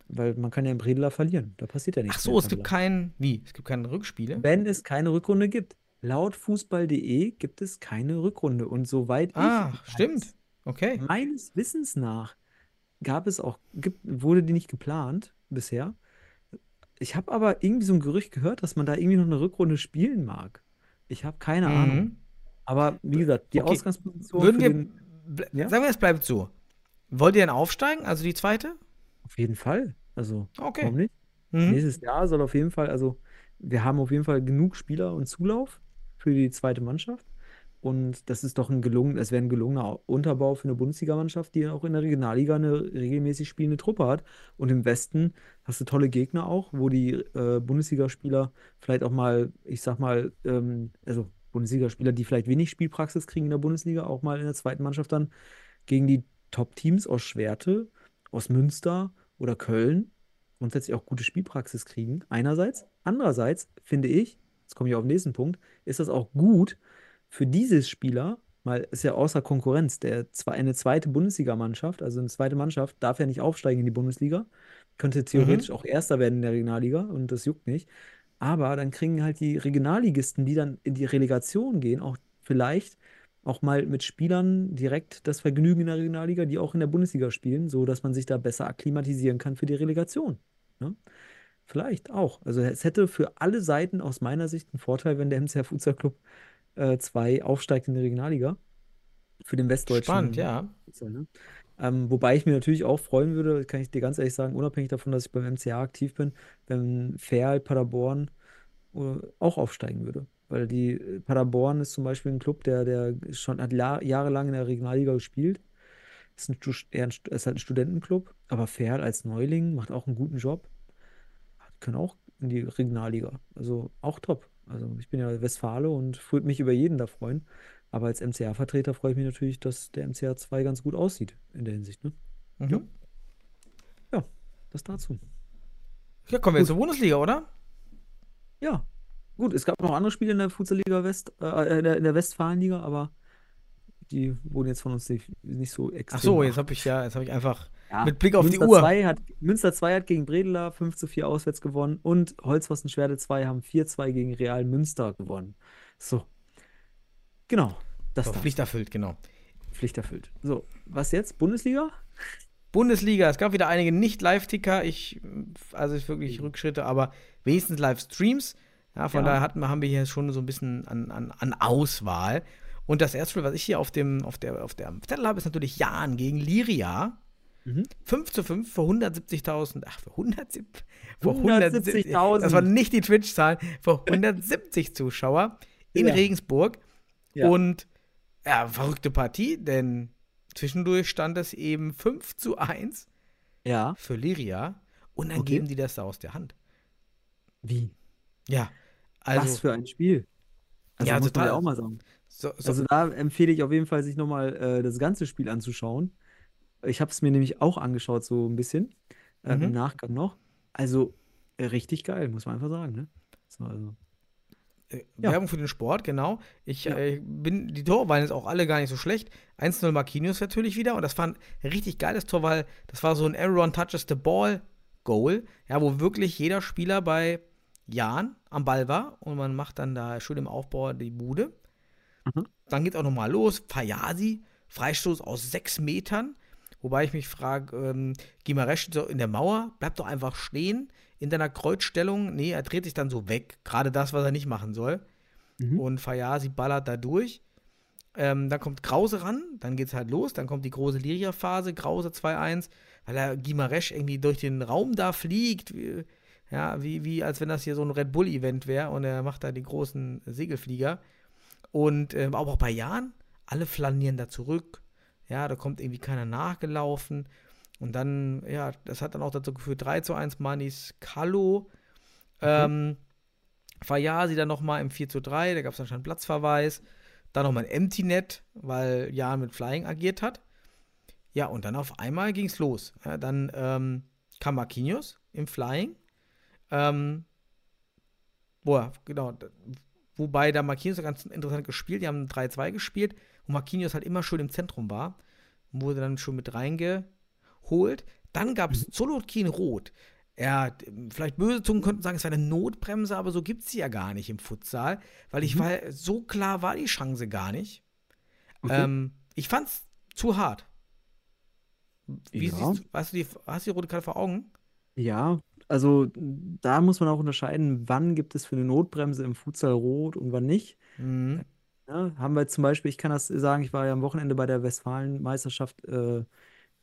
Weil man kann ja in Bredela verlieren. Da passiert ja nichts Ach so, es gibt Tabelle. kein, wie? Es gibt keine Rückspiele? Wenn es keine Rückrunde gibt. Laut fußball.de gibt es keine Rückrunde. Und soweit ich Ah, stimmt. Okay. meines Wissens nach gab es auch, gibt, wurde die nicht geplant bisher. Ich habe aber irgendwie so ein Gerücht gehört, dass man da irgendwie noch eine Rückrunde spielen mag. Ich habe keine Ahnung. Mhm. Aber wie gesagt, die Okay. Ausgangsposition Würden für wir, den, Ja? sagen wir, es bleibt so. Wollt ihr denn aufsteigen, also die zweite? auf jeden Fall. Also, Okay. warum nicht? Mhm. Nächstes Jahr soll auf jeden Fall, also wir haben auf jeden Fall genug Spieler und Zulauf für die zweite Mannschaft. Und das ist doch ein gelungen, es wäre ein gelungener Au- Unterbau für eine Bundesligamannschaft, die auch in der Regionalliga eine regelmäßig spielende Truppe hat. Und im Westen hast du tolle Gegner auch, wo die äh, Bundesligaspieler vielleicht auch mal, ich sag mal, ähm, also Bundesligaspieler, die vielleicht wenig Spielpraxis kriegen in der Bundesliga, auch mal in der zweiten Mannschaft dann gegen die Top-Teams aus Schwerte, aus Münster oder Köln grundsätzlich auch gute Spielpraxis kriegen. Einerseits. Andererseits finde ich, jetzt komme ich auf den nächsten Punkt, ist das auch gut für diese Spieler, weil es ja außer Konkurrenz, der eine zweite Bundesligamannschaft, also eine zweite Mannschaft, darf ja nicht aufsteigen in die Bundesliga, könnte theoretisch auch Erster werden in der Regionalliga und das juckt nicht. Aber dann kriegen halt die Regionalligisten, die dann in die Relegation gehen, auch vielleicht auch mal mit Spielern direkt das Vergnügen in der Regionalliga, die auch in der Bundesliga spielen, so dass man sich da besser akklimatisieren kann für die Relegation. Ne? Vielleicht auch. Also es hätte für alle Seiten aus meiner Sicht einen Vorteil, wenn der MCR Futsal Club 2 aufsteigt in die Regionalliga. Für den westdeutschen Spannend, ja. Ne? Ähm, wobei ich mir natürlich auch freuen würde, kann ich dir ganz ehrlich sagen, unabhängig davon, dass ich beim MCA aktiv bin, wenn Ferl Paderborn äh, auch aufsteigen würde. Weil die äh, Paderborn ist zum Beispiel ein Club, der, der schon hat la- jahrelang in der Regionalliga gespielt. Ist, ein, eher ist halt ein Studentenclub, aber Ferl als Neuling macht auch einen guten Job. Können auch in die Regionalliga. Also auch top. Also ich bin ja Westfale und würde mich über jeden da freuen. Aber als MCR-Vertreter freue ich mich natürlich, dass der MCR 2 ganz gut aussieht in der Hinsicht. Ne? Mhm. Ja, das dazu. Ja, kommen wir Gut. zur Bundesliga, oder? Ja, gut, es gab noch andere Spiele in der Futsal-Liga West, äh, in der, in der Westfalenliga, aber die wurden jetzt von uns nicht, nicht so extrem. Ach so, jetzt habe ich ja, jetzt habe ich einfach Ja, mit Blick auf die Münster Uhr. 2 hat, Münster 2 hat gegen Bredela 5 zu 4 auswärts gewonnen und Holzpfosten Schwerte 2 haben 4-2 gegen Real Münster gewonnen. So. Genau, das So. Pflicht erfüllt, genau. Pflicht erfüllt. So, was jetzt? Bundesliga? Bundesliga, es gab wieder einige Nicht-Live-Ticker, ich, also ist wirklich Rückschritte, aber wenigstens Livestreams. Ja, von Ja. daher hatten, wir- haben wir hier schon so ein bisschen an, an, an Auswahl. Und das erste Spiel, was ich hier auf dem, auf der, auf der Zettel habe, ist natürlich Jan gegen Liria. Mhm. 5 zu 5 für 170.000, ach, für 170, für 170.000. Das waren nicht die Twitch-Zahlen, für 170 Zuschauer in Ja. Regensburg. Ja. Und ja, verrückte Partie, denn zwischendurch stand es eben 5 zu 1 Ja. für Liria und dann Okay. geben die das da aus der Hand. Wie? Ja, Was also, für ein Spiel. Also Ja, muss man total. ja auch mal sagen. So, so, Also da empfehle ich auf jeden Fall, sich nochmal äh, das ganze Spiel anzuschauen. Ich habe es mir nämlich auch angeschaut, so ein bisschen, äh, Mhm. im Nachgang noch. Also äh, richtig geil, muss man einfach sagen. Ne? So, also. äh, ja. Werbung für den Sport, genau. Ich Ja. äh, bin, die Tore waren jetzt auch alle gar nicht so schlecht. 1-0 Marquinhos natürlich wieder und das war ein richtig geiles Tor, weil das war so ein Everyone touches the ball Goal, ja, wo wirklich jeder Spieler bei Jan am Ball war und man macht dann da schön im Aufbau die Bude. Mhm. Dann geht auch nochmal los. Fayasi, Freistoß aus sechs Metern. Wobei ich mich frage, ähm, Gimaresch so in der Mauer, bleib doch einfach stehen in deiner Kreuzstellung. Nee, er dreht sich dann so weg. Gerade das, was er nicht machen soll. Mhm. Und Fayasi ballert da durch. Ähm, dann kommt Krause ran, dann geht's halt los, dann kommt die große Liria-Phase, Krause 2-1, weil er Gimaresch irgendwie durch den Raum da fliegt. Wie, ja, wie, wie als wenn das hier so ein Red Bull-Event wäre und er macht da die großen Segelflieger. Und ähm, auch bei Jan, alle flanieren da zurück. Ja, da kommt irgendwie keiner nachgelaufen. Und dann, ja, das hat dann auch dazu geführt, 3 zu 1 Manis Kallo. Ähm, Fayasi dann nochmal im 4 zu 3, da gab es anscheinend Platzverweis. Dann nochmal ein Empty Net, weil Jan mit Flying agiert hat. Ja, und dann auf einmal ging es los. Ja, dann ähm, kam Marquinhos im Flying. Ähm, boah, genau. Wobei da Marquinhos ganz interessant gespielt. Die haben 3-2 gespielt. Und Marquinhos halt immer schön im Zentrum war. Wurde dann schon mit reingeholt. Dann gab es Zolotkin Rot. Ja, vielleicht böse Zungen könnten sagen, es war eine Notbremse, aber so gibt es sie ja gar nicht im Futsal. Weil ich war, so klar war die Chance gar nicht. Okay. Ähm, ich fand's zu hart. Wie Ja. siehst du, hast du die, hast du die rote Karte vor Augen? Ja, also da muss man auch unterscheiden, wann gibt es für eine Notbremse im Futsal rot und wann nicht. Mhm. Ja, haben wir zum Beispiel, ich kann das sagen, ich war ja am Wochenende bei der Westfalenmeisterschaft äh,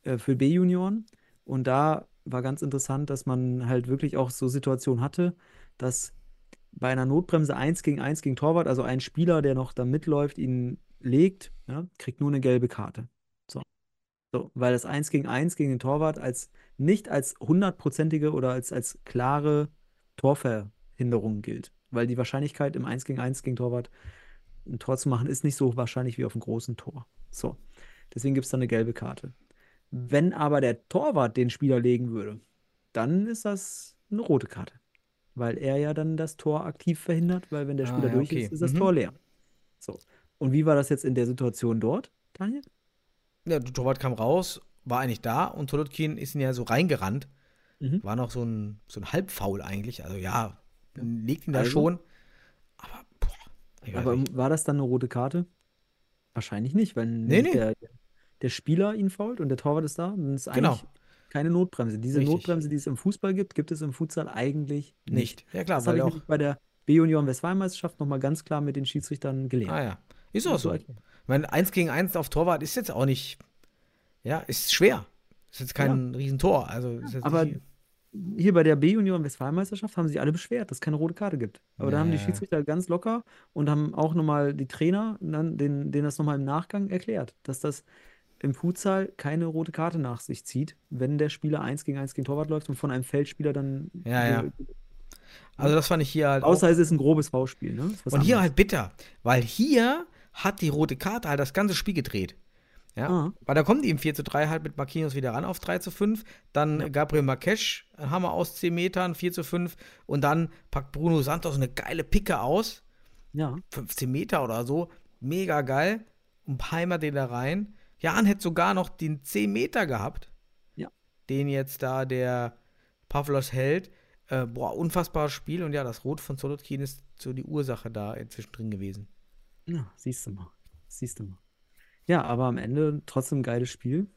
äh, für B-Junioren und da war ganz interessant, dass man halt wirklich auch so Situationen hatte, dass bei einer Notbremse 1 gegen 1 gegen Torwart, also ein Spieler, der noch da mitläuft, ihn legt, ja, kriegt nur eine gelbe Karte. So. So, weil das 1 gegen 1 gegen den Torwart als nicht als hundertprozentige oder als, als klare Torverhinderung gilt. Weil die Wahrscheinlichkeit im 1 gegen 1 gegen Torwart ein Tor zu machen, ist nicht so wahrscheinlich wie auf einem großen Tor. So. Deswegen gibt es dann eine gelbe Karte. Wenn aber der Torwart den Spieler legen würde, dann ist das eine rote Karte. Weil er ja dann das Tor aktiv verhindert, weil wenn der Ah, Spieler ja, durch okay. ist, ist das Mhm. Tor leer. So. Und wie war das jetzt in der Situation dort, Daniel? Ja, der Torwart kam raus, war eigentlich da und Tolotkin ist ihn ja so reingerannt. Mhm. War noch so ein, so ein Halbfoul eigentlich. Also ja, legt ihn da Also? schon. Aber, boah, Aber nicht. war das dann eine rote Karte? Wahrscheinlich nicht, wenn Nee, nee. Der, der Spieler ihn fault und der Torwart ist da, dann ist Genau. eigentlich keine Notbremse. Diese Richtig. Notbremse, die es im Fußball gibt, gibt es im Futsal eigentlich nicht. Nicht. Ja klar, Das habe ich auch. bei der B-Union Westfalenmeisterschaft nochmal ganz klar mit den Schiedsrichtern gelernt. Ah ja. Ist auch so. Erklärt. Meine, 1 gegen 1 auf Torwart ist jetzt auch nicht. Ja, ist schwer. Ist jetzt kein Riesentor. Also Aber hier bei der B-Union Westfalenmeisterschaft haben sich alle beschwert, dass es keine rote Karte gibt. Aber da haben die Ja. Schiedsrichter ganz locker und haben auch nochmal die Trainer, dann, denen, denen das nochmal im Nachgang erklärt, dass das im Futsal keine rote Karte nach sich zieht, wenn der Spieler 1 gegen 1 gegen Torwart läuft und von einem Feldspieler dann. Ja, ja. also das fand ich hier halt. Außer es ist ein grobes Foulspiel, ne? Und hier halt bitter, weil hier hat die rote Karte halt das ganze Spiel gedreht. Ja, Ah. weil da kommen die im 4 zu 3 halt mit Marquinhos wieder ran auf 3 zu 5. Dann Gabriel Marques, ein Hammer aus 10 Metern, 4 zu 5. Und dann packt Bruno Santos eine geile Picke aus, Ja. 15 Meter oder so. Mega geil. Und heimert den da rein. Jan hätte sogar noch den 10 Meter gehabt. Ja. Den jetzt da der Pavlos hält. Äh, boah, unfassbares Spiel. Und ja, das Rot von Solotkin ist so die Ursache da inzwischen drin gewesen. Ja, siehst du mal. Siehst du mal. Ja, aber am Ende trotzdem ein geiles Spiel,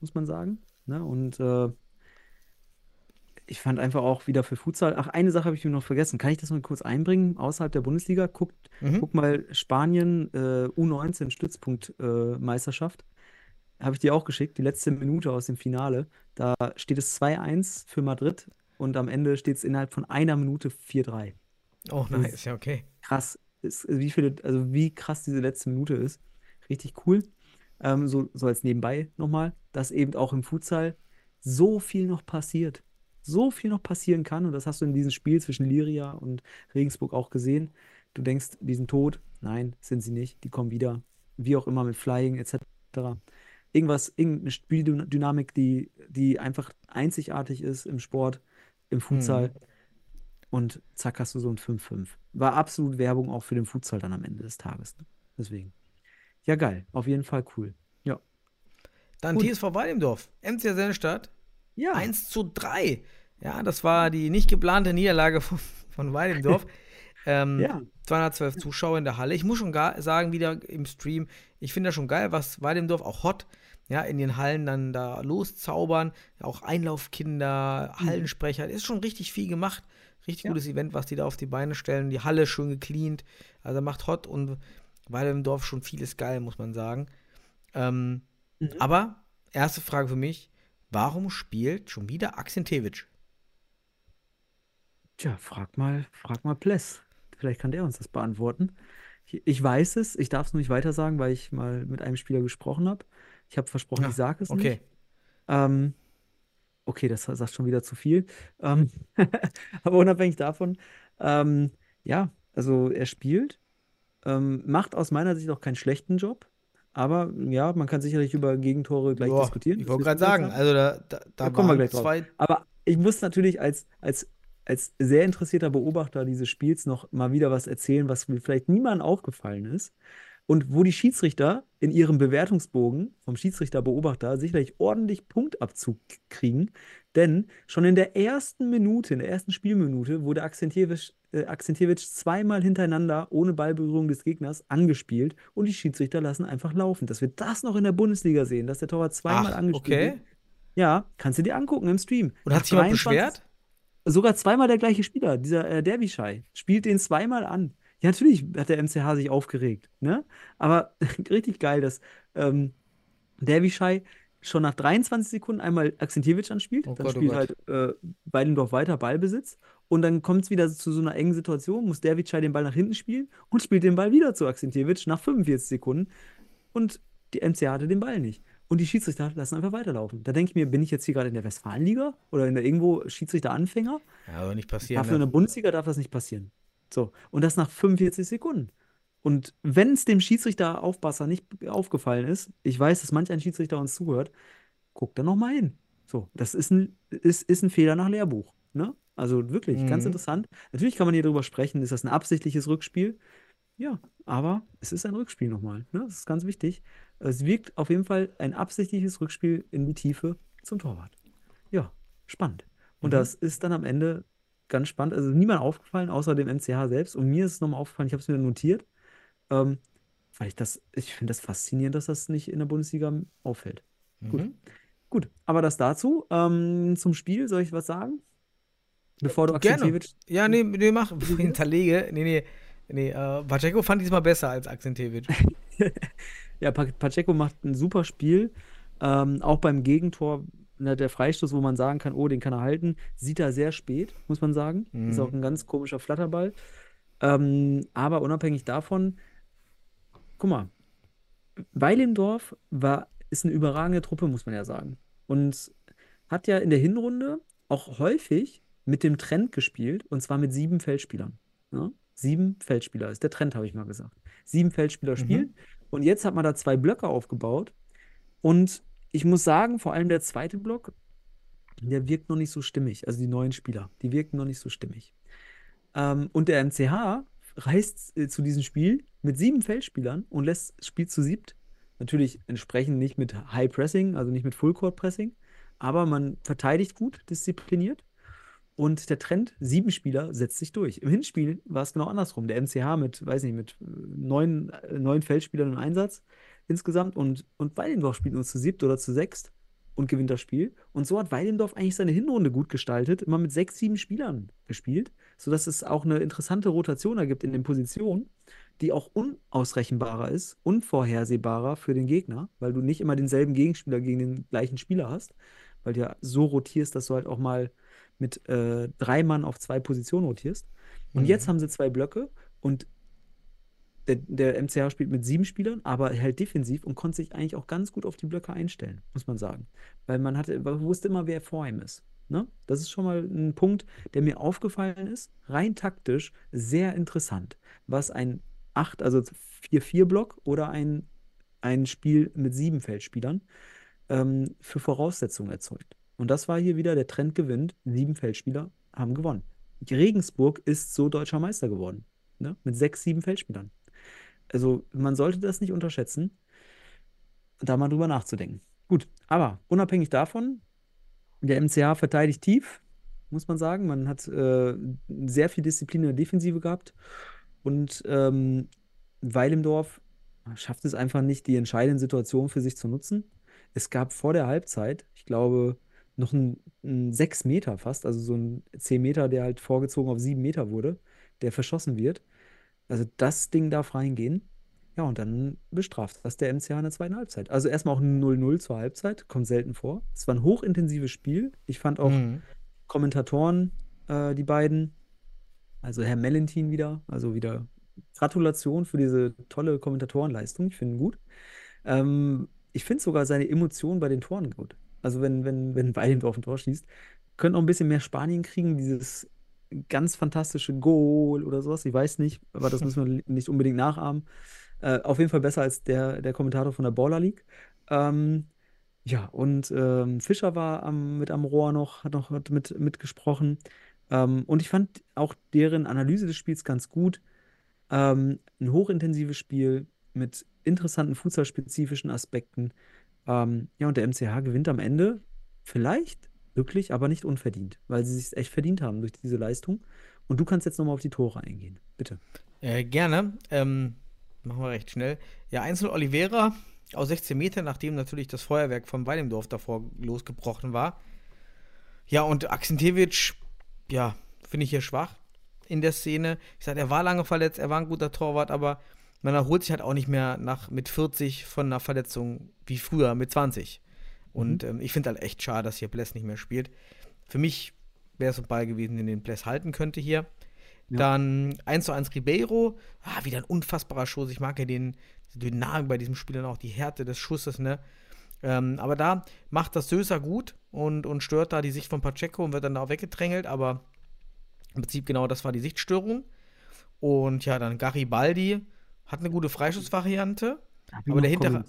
muss man sagen. Ne? Und äh, ich fand einfach auch wieder für Futsal. Ach, eine Sache habe ich mir noch vergessen. Kann ich das mal kurz einbringen? Außerhalb der Bundesliga. Guckt, Mhm. guck mal, Spanien äh, U19 Stützpunkt-Meisterschaft. Äh, Meisterschaft. habe ich dir auch geschickt, die letzte Minute aus dem Finale. Da steht es 2-1 für Madrid und am Ende steht es innerhalb von einer Minute 4-3 Oh, nice, ja, okay. krass ist, wie viele, also wie krass diese letzte Minute ist. Richtig cool. Ähm, so, so als nebenbei nochmal, dass eben auch im Futsal so viel noch passiert. So viel noch passieren kann. Und das hast du in diesem Spiel zwischen Liria und Regensburg auch gesehen. Du denkst, die sind tot. Nein, sind sie nicht. Die kommen wieder. Wie auch immer mit Flying etc. Irgendwas, irgendeine Spieldynamik, die, die einfach einzigartig ist im Sport, im Futsal. Und zack, hast du so ein 5-5. War absolut Werbung auch für den Futsal dann am Ende des Tages. Ne? Deswegen. Ja, geil. Auf jeden Fall cool. Ja. Dann Gut. TSV Weidendorf, MCR Sennestadt, Ja. 1 zu 3. Ja, das war die nicht geplante Niederlage von, von Weidendorf. ähm, Ja. 212 Zuschauer in der Halle. Ich muss schon gar sagen, wieder im Stream, ich finde das schon geil, was Weidendorf auch hot, ja, in den Hallen dann da loszaubern. Auch Einlaufkinder, Hallensprecher, ist schon richtig viel gemacht. Richtig. Ja. gutes Event, was die da auf die Beine stellen. Die Halle schön gecleant. Also macht hot und Weidendorf schon vieles geil, muss man sagen. Ähm, Mhm. aber, erste Frage für mich, warum spielt schon wieder Akzentewitsch? Tja, frag mal, frag mal Pless. Vielleicht kann der uns das beantworten. Ich, ich weiß es, ich darf es nur nicht weiter sagen, weil ich mal mit einem Spieler gesprochen habe. Ich habe versprochen, Ja, ich sage es Okay. nicht. Ähm, okay, das sagt schon wieder zu viel. Ähm, aber unabhängig davon, ähm, ja, also er spielt, ähm, macht aus meiner Sicht auch keinen schlechten Job. Aber ja, man kann sicherlich über Gegentore gleich Boah, diskutieren. ich wollte gerade sagen, also da, da, da, Da kommen wir gleich drauf. zwei. Aber ich muss natürlich als, als, als sehr interessierter Beobachter dieses Spiels noch mal wieder was erzählen, was mir vielleicht niemandem aufgefallen ist. Und wo die Schiedsrichter in ihrem Bewertungsbogen vom Schiedsrichterbeobachter sicherlich ordentlich Punktabzug kriegen. Denn schon in der ersten Minute, in der ersten Spielminute, wurde Akzentjewitsch, äh, Akzentjewitsch zweimal hintereinander ohne Ballberührung des Gegners angespielt und die Schiedsrichter lassen einfach laufen. Dass wir das noch in der Bundesliga sehen, dass der Torwart zweimal Ach, angespielt okay. wird. Ja, kannst du dir angucken im Stream. Und hat sich jemand 23 beschwert? Sogar zweimal der gleiche Spieler, dieser äh, Derbyshire, spielt den zweimal an. Ja, natürlich hat der MCH sich aufgeregt, ne? Aber richtig geil, dass ähm, Derbyshire schon nach 23 Sekunden einmal Akzentjewitsch anspielt. Oh dann Gott, oh spielt Gott. halt äh, Weidendorf weiter Ballbesitz. Und dann kommt es wieder zu so einer engen Situation, muss Derbyshire den Ball nach hinten spielen und spielt den Ball wieder zu Akzentjewitsch nach 45 Sekunden. Und die MCH hatte den Ball nicht. Und die Schiedsrichter lassen einfach weiterlaufen. Da denke ich mir, bin ich jetzt hier gerade in der Westfalenliga oder in der irgendwo Schiedsrichter-Anfänger? Ja, aber nicht passieren. Dafür in Ne? der Bundesliga darf das nicht passieren. So, und das nach 45 Sekunden. Und wenn es dem Schiedsrichter Aufpasser nicht aufgefallen ist, ich weiß, dass manch ein Schiedsrichter uns zuhört, guckt da nochmal hin. So, das ist ein, ist, ist ein Fehler nach Lehrbuch. Ne? Also wirklich, ganz Mhm. interessant. Natürlich kann man hier drüber sprechen, ist das ein absichtliches Rückspiel? Ja, aber es ist ein Rückspiel nochmal. Ne? Das ist ganz wichtig. Es wirkt auf jeden Fall ein absichtliches Rückspiel in die Tiefe zum Torwart. Ja, spannend. Und Mhm. das ist dann am Ende ganz spannend. Also niemand aufgefallen, außer dem MCH selbst. Und mir ist es nochmal aufgefallen, ich habe es mir notiert, ähm, weil ich das, ich finde das faszinierend, dass das nicht in der Bundesliga auffällt. Gut. Mhm. Gut, aber das dazu. Ähm, zum Spiel, soll ich was sagen? Bevor du Gerne. Akzentjewitsch. Ja, nee, nee, mach. Hinterlege. Nee, nee. Nee, äh, Pacheco fand diesmal besser als Akzentewitsch. Ja, Pa- Pacheco macht ein super Spiel. Ähm, auch beim Gegentor, ne, der Freistoß, wo man sagen kann, oh, den kann er halten, sieht er sehr spät, muss man sagen. Ist Mhm. auch ein ganz komischer Flatterball. Ähm, aber unabhängig davon, guck mal, Weilendorf war, ist eine überragende Truppe, muss man ja sagen. Und hat ja in der Hinrunde auch häufig mit dem Trend gespielt, und zwar mit sieben Feldspielern. Ne? Sieben Feldspieler ist der Trend, habe ich mal gesagt. Sieben Feldspieler spielen. Und jetzt hat man da zwei Blöcke aufgebaut. Und ich muss sagen, vor allem der zweite Block, der wirkt noch nicht so stimmig. Also die neuen Spieler, die wirken noch nicht so stimmig. Ähm, und der MCH reist äh, zu diesem Spiel mit sieben Feldspielern und lässt das Spiel zu siebt. Natürlich entsprechend nicht mit High Pressing, also nicht mit Full Court Pressing, aber man verteidigt gut, diszipliniert. Und der Trend, sieben Spieler, setzt sich durch. Im Hinspiel war es genau andersrum. Der MCH mit, weiß nicht, mit äh, neun, äh, neun Feldspielern im Einsatz insgesamt und, und Weidendorf spielt nur zu siebt oder zu sechst und gewinnt das Spiel. Und so hat Weidendorf eigentlich seine Hinrunde gut gestaltet, immer mit sechs, sieben Spielern gespielt, sodass es auch eine interessante Rotation ergibt in den Positionen, die auch unausrechenbarer ist, unvorhersehbarer für den Gegner, weil du nicht immer denselben Gegenspieler gegen den gleichen Spieler hast, weil du ja so rotierst, dass du halt auch mal mit äh, drei Mann auf zwei Positionen rotierst. Und Mhm. jetzt haben sie zwei Blöcke und der, der MCH spielt mit sieben Spielern, aber halt defensiv und konnte sich eigentlich auch ganz gut auf die Blöcke einstellen, muss man sagen. Weil man hatte, man wusste immer, wer vor ihm ist. Ne? Das ist schon mal ein Punkt, der mir aufgefallen ist. Rein taktisch sehr interessant, was ein 8, also 4-4-Block oder ein, ein Spiel mit sieben Feldspielern ähm, für Voraussetzungen erzeugt. Und das war hier wieder der Trend gewinnt. Sieben Feldspieler haben gewonnen. Regensburg ist so deutscher Meister geworden. Ne? Mit sechs, sieben Feldspielern. Also man sollte das nicht unterschätzen, da mal drüber nachzudenken. Gut, aber unabhängig davon, der MCH verteidigt tief, muss man sagen. Man hat äh, sehr viel Disziplin in der Defensive gehabt. Und ähm, Weilendorf schafft es einfach nicht, die entscheidenden Situationen für sich zu nutzen. Es gab vor der Halbzeit, ich glaube, noch ein, ein 6 Meter fast, also so ein 10 Meter, der halt vorgezogen auf 7 Meter wurde, der verschossen wird. Also das Ding darf reingehen. Ja, und dann bestraft das der MCH in der zweiten Halbzeit. Also erstmal auch ein 0-0 zur Halbzeit, kommt selten vor. Es war ein hochintensives Spiel. Ich fand auch Mhm. Kommentatoren, äh, die beiden, also Herr Mellentin wieder, also wieder Gratulation für diese tolle Kommentatorenleistung. Ich finde ihn gut. Ähm, ich finde sogar seine Emotionen bei den Toren gut. Also wenn, wenn, wenn Weidendorf ein Tor schießt, könnte auch ein bisschen mehr Spanien kriegen, dieses ganz fantastische Goal oder sowas. Ich weiß nicht, aber das müssen wir nicht unbedingt nachahmen. Äh, auf jeden Fall besser als der, der Kommentator von der Baller League. Ähm, ja, und ähm, Fischer war am, mit am Rohr noch, hat noch mit, mitgesprochen. Ähm, und ich fand auch deren Analyse des Spiels ganz gut. Ähm, ein hochintensives Spiel mit interessanten fußballspezifischen Aspekten. Ähm, ja, und der MCH gewinnt am Ende vielleicht wirklich, aber nicht unverdient, weil sie sich echt verdient haben durch diese Leistung. Und du kannst jetzt nochmal auf die Tore eingehen. Bitte. Äh, gerne. Ähm, machen wir recht schnell. Ja, Einzel Oliveira aus 16 Metern, nachdem natürlich das Feuerwerk von Weidemdorf davor losgebrochen war. Ja, und Aksintevic, ja, finde ich hier schwach in der Szene. Ich sage, er war lange verletzt, er war ein guter Torwart, aber man erholt sich halt auch nicht mehr nach mit 40 von einer Verletzung wie früher mit 20. Und mhm. ähm, ich finde halt echt schade, dass hier Bless nicht mehr spielt. Für mich wäre es ein Ball gewesen, den den Bless halten könnte hier. Ja. Dann 1 zu 1 Ribeiro. Ah, wieder ein unfassbarer Schuss. Ich mag ja den Dynamik bei diesem Spiel und auch die Härte des Schusses, ne? Ähm, aber da macht das Söser gut und, und stört da die Sicht von Pacheco und wird dann da auch weggedrängelt, aber im Prinzip genau das war die Sichtstörung. Und ja, dann Garibaldi hat eine gute Freischussvariante. Aber der hintere.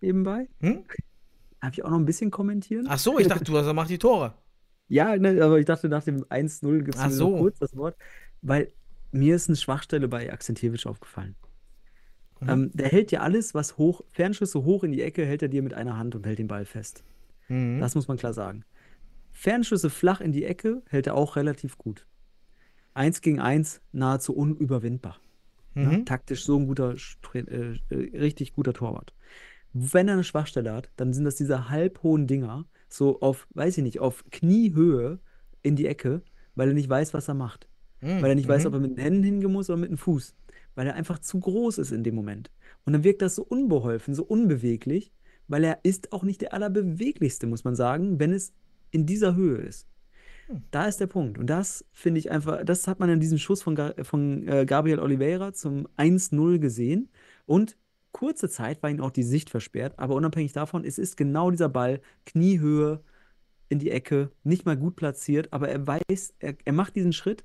Nebenbei? Hm? Darf ich auch noch ein bisschen kommentieren? Ach so, ich dachte, du hast, machst die Tore. Ja, ne, aber ich dachte, nach dem 1-0 gibt es so. kurz das Wort. Weil mir ist eine Schwachstelle bei Akzentierwitsch aufgefallen. Mhm. Ähm, der hält ja alles, was hoch, Fernschüsse hoch in die Ecke, hält er dir mit einer Hand und hält den Ball fest. Mhm. Das muss man klar sagen. Fernschüsse flach in die Ecke hält er auch relativ gut. Eins gegen eins nahezu unüberwindbar. Mhm. Ja, taktisch so ein guter, äh, äh, richtig guter Torwart. Wenn er eine Schwachstelle hat, dann sind das diese halbhohen Dinger, so auf, weiß ich nicht, auf Kniehöhe in die Ecke, weil er nicht weiß, was er macht. Mhm. Weil er nicht weiß, mhm. ob er mit den Händen hingehen muss oder mit dem Fuß. Weil er einfach zu groß ist in dem Moment. Und dann wirkt das so unbeholfen, so unbeweglich, weil er ist auch nicht der allerbeweglichste, muss man sagen, wenn es in dieser Höhe ist. Hm. Da ist der Punkt. Und das finde ich einfach, das hat man in diesem Schuss von, von äh, Gabriel Oliveira zum 1-0 gesehen. Und kurze Zeit war ihm auch die Sicht versperrt, aber unabhängig davon, es ist genau dieser Ball, Kniehöhe in die Ecke, nicht mal gut platziert, aber er weiß, er, er macht diesen Schritt.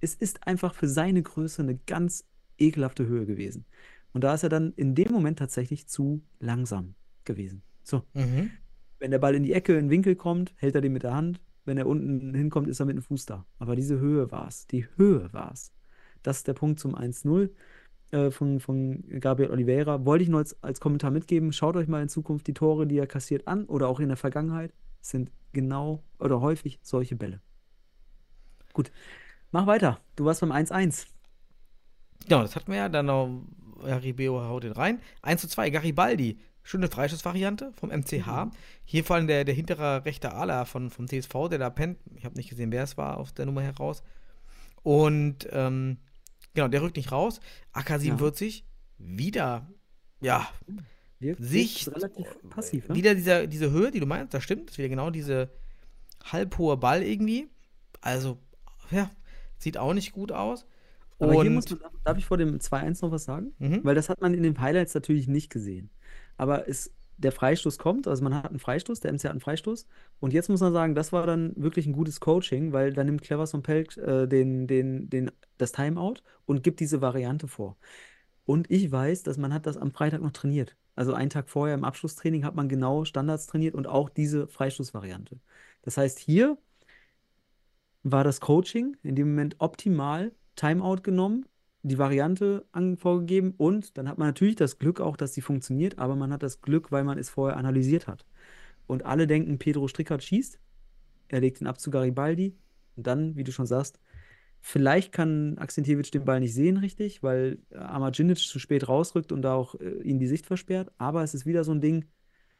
Es ist einfach für seine Größe eine ganz ekelhafte Höhe gewesen. Und da ist er dann in dem Moment tatsächlich zu langsam gewesen. So. Mhm. Wenn der Ball in die Ecke, in den Winkel kommt, hält er den mit der Hand. Wenn er unten hinkommt, ist er mit dem Fuß da. Aber diese Höhe war es. Die Höhe war es. Das ist der Punkt zum 1-0 äh, von, von Gabriel Oliveira. Wollte ich nur als, als Kommentar mitgeben. Schaut euch mal in Zukunft die Tore, die er kassiert, an oder auch in der Vergangenheit. sind genau oder häufig solche Bälle. Gut, mach weiter. Du warst beim 1-1. Ja, das hatten wir ja. Dann noch ja, Ribeiro haut den rein. 1 zu 2, Garibaldi. Schöne Freischussvariante vom MCH. Mhm. Hier vor allem der, der hintere rechte Ala von, vom TSV, der da pennt. Ich habe nicht gesehen, wer es war auf der Nummer heraus. Und ähm, genau, der rückt nicht raus. AK-47 ja. wieder, ja, Wirkt sich relativ passiv. Ne? Wieder dieser, diese Höhe, die du meinst, das stimmt. Das ist wieder genau diese halbhohe Ball irgendwie. Also, ja, sieht auch nicht gut aus. Aber hier muss man, darf ich vor dem 2-1 noch was sagen? Mhm. Weil das hat man in den Highlights natürlich nicht gesehen. Aber es, der Freistoß kommt, also man hat einen Freistoß, der MC hat einen Freistoß. Und jetzt muss man sagen, das war dann wirklich ein gutes Coaching, weil da nimmt Clevers und Pelk äh, den, den, den, das Timeout und gibt diese Variante vor. Und ich weiß, dass man hat das am Freitag noch trainiert. Also einen Tag vorher im Abschlusstraining hat man genau Standards trainiert und auch diese Freistoßvariante. Das heißt, hier war das Coaching in dem Moment optimal Timeout genommen, die Variante an, vorgegeben und dann hat man natürlich das Glück auch, dass sie funktioniert, aber man hat das Glück, weil man es vorher analysiert hat. Und alle denken, Pedro Strickert schießt, er legt den ab zu Garibaldi und dann, wie du schon sagst, vielleicht kann Akzentjevic den Ball nicht sehen richtig, weil Amaginic zu spät rausrückt und da auch äh, ihn die Sicht versperrt, aber es ist wieder so ein Ding,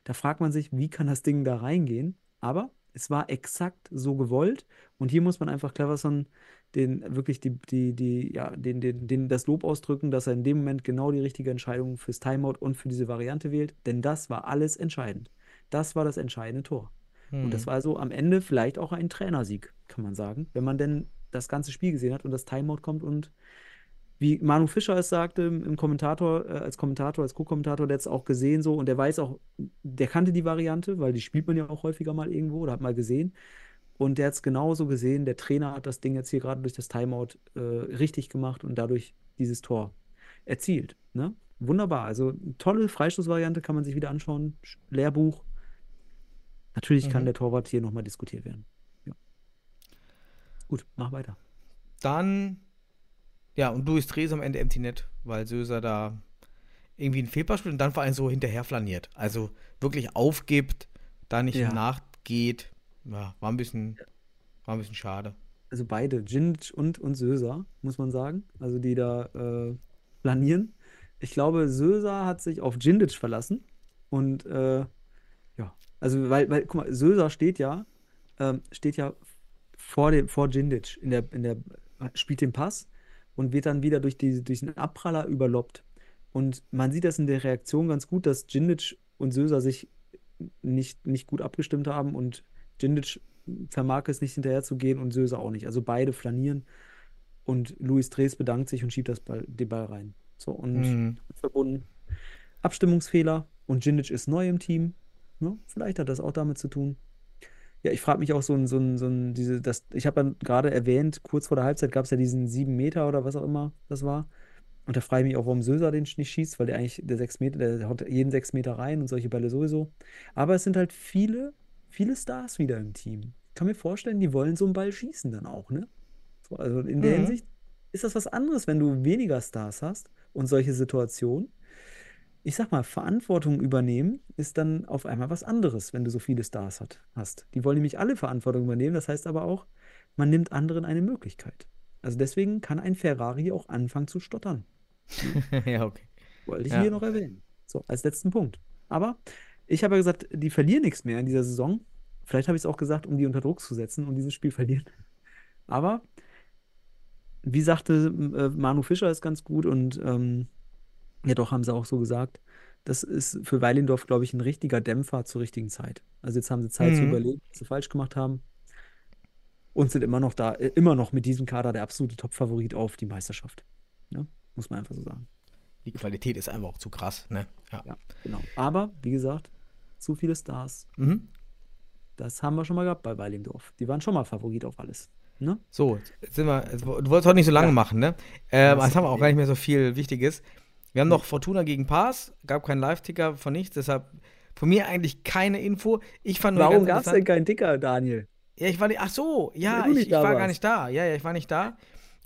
da fragt man sich, wie kann das Ding da reingehen? Aber es war exakt so gewollt und hier muss man einfach Cleverson den wirklich die, die, die, ja, den, den, den das Lob ausdrücken, dass er in dem Moment genau die richtige Entscheidung fürs Timeout und für diese Variante wählt. Denn das war alles entscheidend. Das war das entscheidende Tor. Hm. Und das hm. war also am Ende vielleicht auch ein Trainersieg, kann man sagen, wenn man denn das ganze Spiel gesehen hat und das Timeout kommt und wie Manu Fischer es sagte im Kommentator, äh, als Kommentator, als Co-Kommentator, der hat es auch gesehen so und der weiß auch, der kannte die Variante, weil die spielt man ja auch häufiger mal irgendwo oder hat mal gesehen. Und der hat es genauso gesehen. Der Trainer hat das Ding jetzt hier gerade durch das Timeout äh, richtig gemacht und dadurch dieses Tor erzielt. Ne? Wunderbar. Also tolle Freistoßvariante kann man sich wieder anschauen. Sch- Lehrbuch. Natürlich kann Mhm. der Torwart hier nochmal diskutiert werden. Ja. Gut, mach weiter. Dann, ja, und Luis Drees am Ende Empty Net, weil Söser da irgendwie einen Fehlpass spielt und dann vor allem so hinterher flaniert. Also wirklich aufgibt, da nicht Ja. nachgeht. Ja, war ein bisschen, war ein bisschen schade. Also beide, Djindjic und, und Söser, muss man sagen. Also die da äh, planieren. Ich glaube, Söser hat sich auf Djindjic verlassen. Und äh, ja, also weil, weil, guck mal, Söser steht ja, ähm, steht ja vor dem, vor Djindjic in der, in der, spielt den Pass und wird dann wieder durch, die, durch den Abpraller überloppt. Und man sieht das in der Reaktion ganz gut, dass Djindjic und Söser sich nicht, nicht gut abgestimmt haben und Djindjic vermag es nicht hinterher zu gehen und Söser auch nicht. Also beide flanieren und Luis Drees bedankt sich und schiebt das Ball, den Ball rein. So und Mhm. verbunden. Abstimmungsfehler und Djindjic ist neu im Team. Ne? Vielleicht hat das auch damit zu tun. Ja, ich frage mich auch so ein, so ein, so ein, diese, das, ich habe ja gerade erwähnt, kurz vor der Halbzeit gab es ja diesen 7 Meter oder was auch immer das war. Und da frage ich mich auch, warum Söser den nicht schießt, weil der eigentlich, der 6 Meter, der haut jeden 6 Meter rein und solche Bälle sowieso. Aber es sind halt viele, viele Stars wieder im Team. Ich kann mir vorstellen, die wollen so einen Ball schießen dann auch, ne? So, also in der Mhm. Hinsicht ist das was anderes, wenn du weniger Stars hast und solche Situationen. Ich sag mal, Verantwortung übernehmen ist dann auf einmal was anderes, wenn du so viele Stars hat, hast. Die wollen nämlich alle Verantwortung übernehmen. Das heißt aber auch, man nimmt anderen eine Möglichkeit. Also deswegen kann ein Ferrari auch anfangen zu stottern. ja, okay. Wollte ich Ja. hier noch erwähnen. So, als letzten Punkt. Aber ich habe ja gesagt, die verlieren nichts mehr in dieser Saison. Vielleicht habe ich es auch gesagt, um die unter Druck zu setzen und dieses Spiel verlieren. Aber wie sagte äh, Manu Fischer ist ganz gut und ähm, ja doch, haben sie auch so gesagt. Das ist für Weilendorf, glaube ich, ein richtiger Dämpfer zur richtigen Zeit. Also jetzt haben sie Zeit zu Mhm. überlegen, was sie falsch gemacht haben. Und sind immer noch da, äh, immer noch mit diesem Kader der absolute Top-Favorit auf die Meisterschaft. Ne? Muss man einfach so sagen. Die Qualität ist einfach auch zu krass, ne? Ja. Ja, genau. Aber, wie gesagt, zu viele Stars. Mhm. Das haben wir schon mal gehabt bei Weilingdorf. Die waren schon mal Favorit auf alles. Ne? So, jetzt sind wir, jetzt, du wolltest heute nicht so lange Ja. machen, ne? Ähm, Das jetzt haben wir auch gar nicht mehr so viel Wichtiges. Wir haben noch Fortuna gegen Pass, gab keinen Live-Ticker von nichts, deshalb von mir eigentlich keine Info. Ich fand Warum gab es denn keinen Ticker, Daniel? Ja, ich war nicht, ach so, ja, ich, ich war gar warst. nicht da. Ja, ja, ich war nicht da.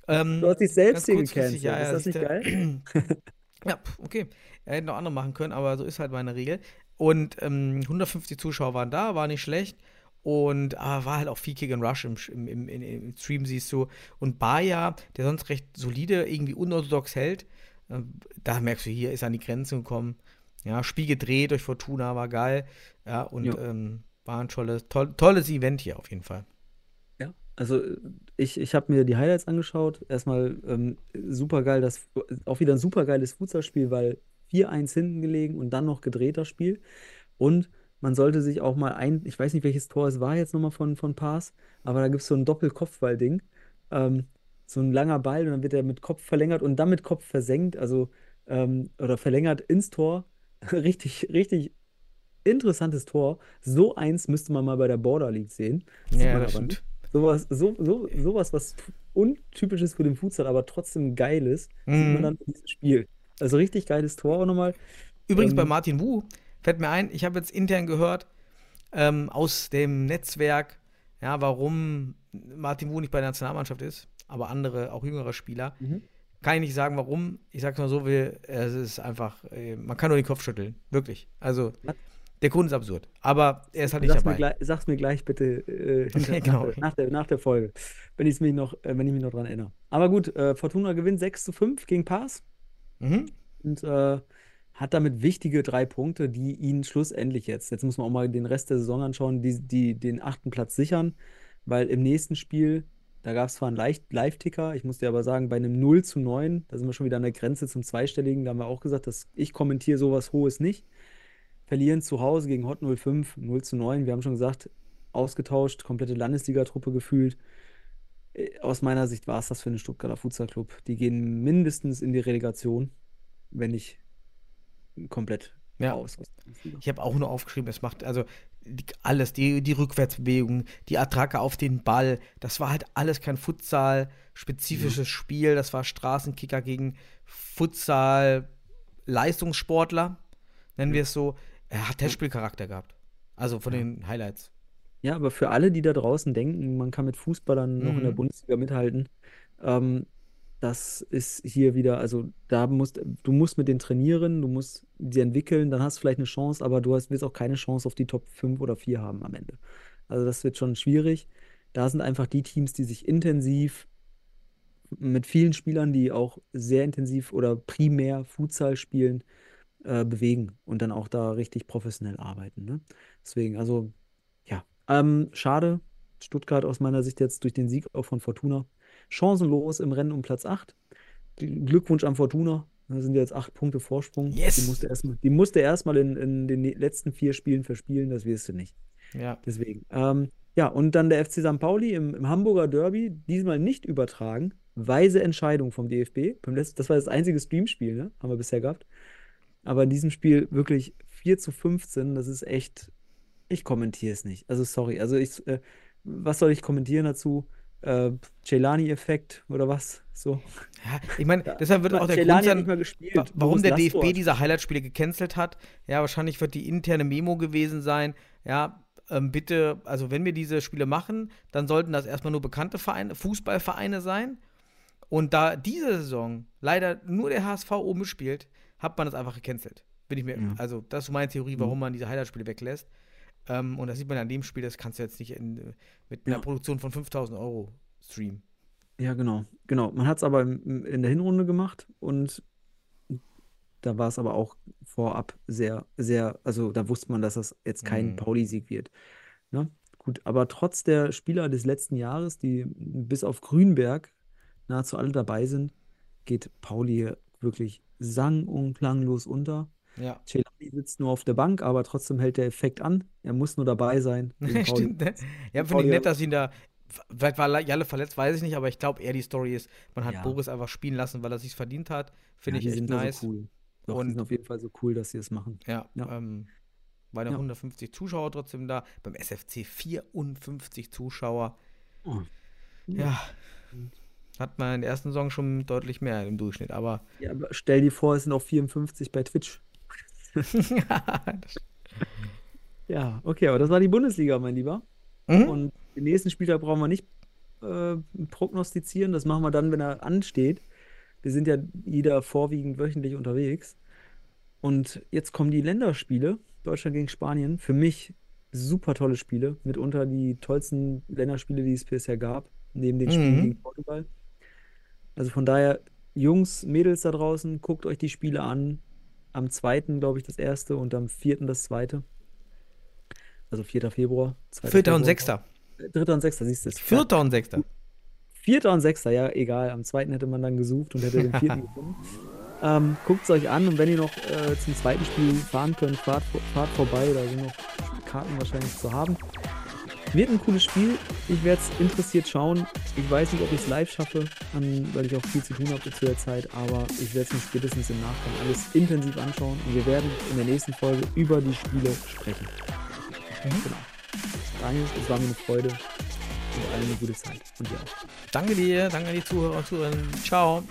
Ähm, Du hast dich selbst hier gecancelt. ja, ist das nicht geil? Ja, okay. Er hätte noch andere machen können, aber so ist halt meine Regel. Und ähm, 150 Zuschauer waren da, war nicht schlecht. Und aber war halt auch viel Kick and Rush im, im, im, im, Stream, siehst du. Und Bayer, der sonst recht solide, irgendwie unorthodox hält, äh, da merkst du, hier ist an die Grenze gekommen. Ja, Spiel gedreht durch Fortuna, war geil. Ja, und Ja. ähm, war ein tolles, toll, tolles Event hier auf jeden Fall. Ja, also äh, ich, ich habe mir die Highlights angeschaut. Erstmal ähm, super geil, das auch wieder ein super geiles Futsalspiel, weil 4-1 hinten gelegen und dann noch gedrehter Spiel. Und man sollte sich auch mal ein, ich weiß nicht, welches Tor es war jetzt nochmal von, von Paas, aber da gibt es so ein Doppelkopfball-Ding. Ähm, so ein langer Ball und dann wird er mit Kopf verlängert und dann mit Kopf versenkt, also ähm, oder verlängert ins Tor. Richtig, richtig interessantes Tor. So eins müsste man mal bei der Border League sehen. Ja, das stimmt. Sowas, so, so, sowas, was untypisches für den Futsal, aber trotzdem geil ist, sieht man Mhm. dann in diesem Spiel. Also richtig geiles Tor auch nochmal. Übrigens bei Ähm, Martin Wu fällt mir ein, ich habe jetzt intern gehört ähm, aus dem Netzwerk, ja, warum Martin Wu nicht bei der Nationalmannschaft ist, aber andere, auch jüngere Spieler. Mhm. Kann ich nicht sagen, warum. Ich sag's mal so, wir, es ist einfach, äh, man kann nur den Kopf schütteln. Wirklich. Also, der Grund ist absurd. Aber er ist halt nicht Sag's mir, dabei. gleich, sag's mir gleich bitte äh, hinter, genau. nach, der, nach, der, nach der Folge, wenn, ich's mich noch, äh, wenn ich mich noch dran erinnere. Aber gut, äh, Fortuna gewinnt 6 zu 5 gegen Paas Mhm. und äh, hat damit wichtige drei Punkte, die ihn schlussendlich jetzt, jetzt muss man auch mal den Rest der Saison anschauen, die, die den achten Platz sichern, weil im nächsten Spiel, da gab es zwar einen Live-Ticker, ich muss dir aber sagen, bei einem 0 zu 9, da sind wir schon wieder an der Grenze zum Zweistelligen, da haben wir auch gesagt, dass ich kommentiere sowas Hohes nicht. Verlieren zu Hause gegen Hot 05, 0 zu 9, wir haben schon gesagt, ausgetauscht, komplette Landesligatruppe gefühlt. Äh, Aus meiner Sicht war es das für den Stuttgarter Futsal-Club. Die gehen mindestens in die Relegation, wenn nicht komplett Ja. raus. Ich habe auch nur aufgeschrieben, es macht also die, alles, die, die Rückwärtsbewegung, die Attacke auf den Ball, das war halt alles kein Futsal-spezifisches Spiel, das war Straßenkicker gegen Futsal-Leistungssportler, nennen wir es so. Er hat Testspielcharakter gehabt. Also von Ja. den Highlights. Ja, aber für alle, die da draußen denken, man kann mit Fußballern noch in der Mhm. Bundesliga mithalten, ähm, das ist hier wieder, also da musst du musst mit denen trainieren, du musst sie entwickeln, dann hast du vielleicht eine Chance, aber du hast, wirst auch keine Chance auf die Top 5 oder 4 haben am Ende. Also das wird schon schwierig. Da sind einfach die Teams, die sich intensiv mit vielen Spielern, die auch sehr intensiv oder primär Futsal spielen, äh, bewegen und dann auch da richtig professionell arbeiten. Ne? Deswegen, also ähm, schade. Stuttgart aus meiner Sicht jetzt durch den Sieg auch von Fortuna. Chancenlos im Rennen um Platz 8. Glückwunsch an Fortuna. Da sind jetzt acht Punkte Vorsprung. Yes! Die musste erstmal, die musste erstmal in, in den letzten vier Spielen verspielen, das wirst du nicht. Ja. Deswegen. Ähm, ja, und dann der FC St. Pauli im, im Hamburger Derby, diesmal nicht übertragen. Weise Entscheidung vom DFB. Das war das einzige Streamspiel, ne? Haben wir bisher gehabt. Aber in diesem Spiel wirklich 4 zu 15, das ist echt. Ich kommentiere es nicht. Also, sorry. Also, ich, äh, was soll ich kommentieren dazu? Äh, Celani-Effekt oder was? So. ja ich meine, deshalb wird auch der Grund sein, nicht mal gespielt. wa- warum der Lastor DFB hat- diese Highlight-Spiele gecancelt hat. Ja, wahrscheinlich wird die interne Memo gewesen sein. Ja, ähm, bitte, also wenn wir diese Spiele machen, dann sollten das erstmal nur bekannte Vereine, Fußballvereine sein. Und da diese Saison leider nur der HSV oben spielt, hat man das einfach gecancelt. Bin ich mir, Ja. also das ist meine Theorie, Mhm. warum man diese Highlight-Spiele weglässt. Ähm, und das sieht man an dem Spiel, das kannst du jetzt nicht in, mit einer Ja. Produktion von 5000 Euro streamen. Ja, genau, genau. Man hat es aber in der Hinrunde gemacht und da war es aber auch vorab sehr, sehr, also da wusste man, dass das jetzt kein Mhm. Pauli-Sieg wird. Ne? Gut, aber trotz der Spieler des letzten Jahres, die bis auf Grünberg nahezu alle dabei sind, geht Pauli hier wirklich sang- und klanglos unter. Ja. Celani sitzt nur auf der Bank, aber trotzdem hält der Effekt an. Er muss nur dabei sein. Stimmt, ne? Ja, finde ich nett, dass ihn da. Vielleicht war Jalle verletzt, weiß ich nicht, aber ich glaube eher die Story ist, man hat Ja. Boris einfach spielen lassen, weil er sich verdient hat. Finde Ja, ich die echt nice. so cool. Doch, die Und- sind auf jeden Fall so cool, dass sie es machen. Ja, Ja. Ähm, waren ja Ja. 150 Zuschauer trotzdem da. Beim SFC 54 Zuschauer. Oh. Ja. Hat man in der ersten Saison schon deutlich mehr im Durchschnitt, aber. Ja, aber stell dir vor, es sind auch 54 bei Twitch. Ja, okay, aber das war die Bundesliga, mein Lieber. Mhm. Und den nächsten Spieltag brauchen wir nicht äh, prognostizieren. Das machen wir dann, wenn er ansteht. Wir sind ja jeder vorwiegend wöchentlich unterwegs. Und jetzt kommen die Länderspiele. Deutschland gegen Spanien. Für mich super tolle Spiele. Mitunter die tollsten Länderspiele, die es bisher gab. Neben den Spielen Mhm. gegen Portugal. Also von daher, Jungs, Mädels da draußen, guckt euch die Spiele an. Am 2. glaube ich, das erste und am 4. das zweite. Also 4. Februar. 2. Vierter und Februar. Sechster. Dritter und Sechster, siehst du es. Vierter und Sechster. Vierter und Sechster, ja, egal. Am zweiten hätte man dann gesucht und hätte den vierten gefunden. Ähm, Guckt es euch an und wenn ihr noch äh, zum zweiten Spiel fahren könnt, fahrt, fahrt vorbei, da sind noch Karten wahrscheinlich zu haben. Wird ein cooles Spiel. Ich werde es interessiert schauen. Ich weiß nicht, ob ich es live schaffe, weil ich auch viel zu tun habe zu der Zeit, aber ich werde es mir spätestens im Nachgang alles intensiv anschauen und wir werden in der nächsten Folge über die Spiele sprechen. Genau. Daniel, es war mir eine Freude und allen eine gute Zeit. Und dir auch. Danke dir, danke an die Zuhörer und Zuhörerinnen. Ciao.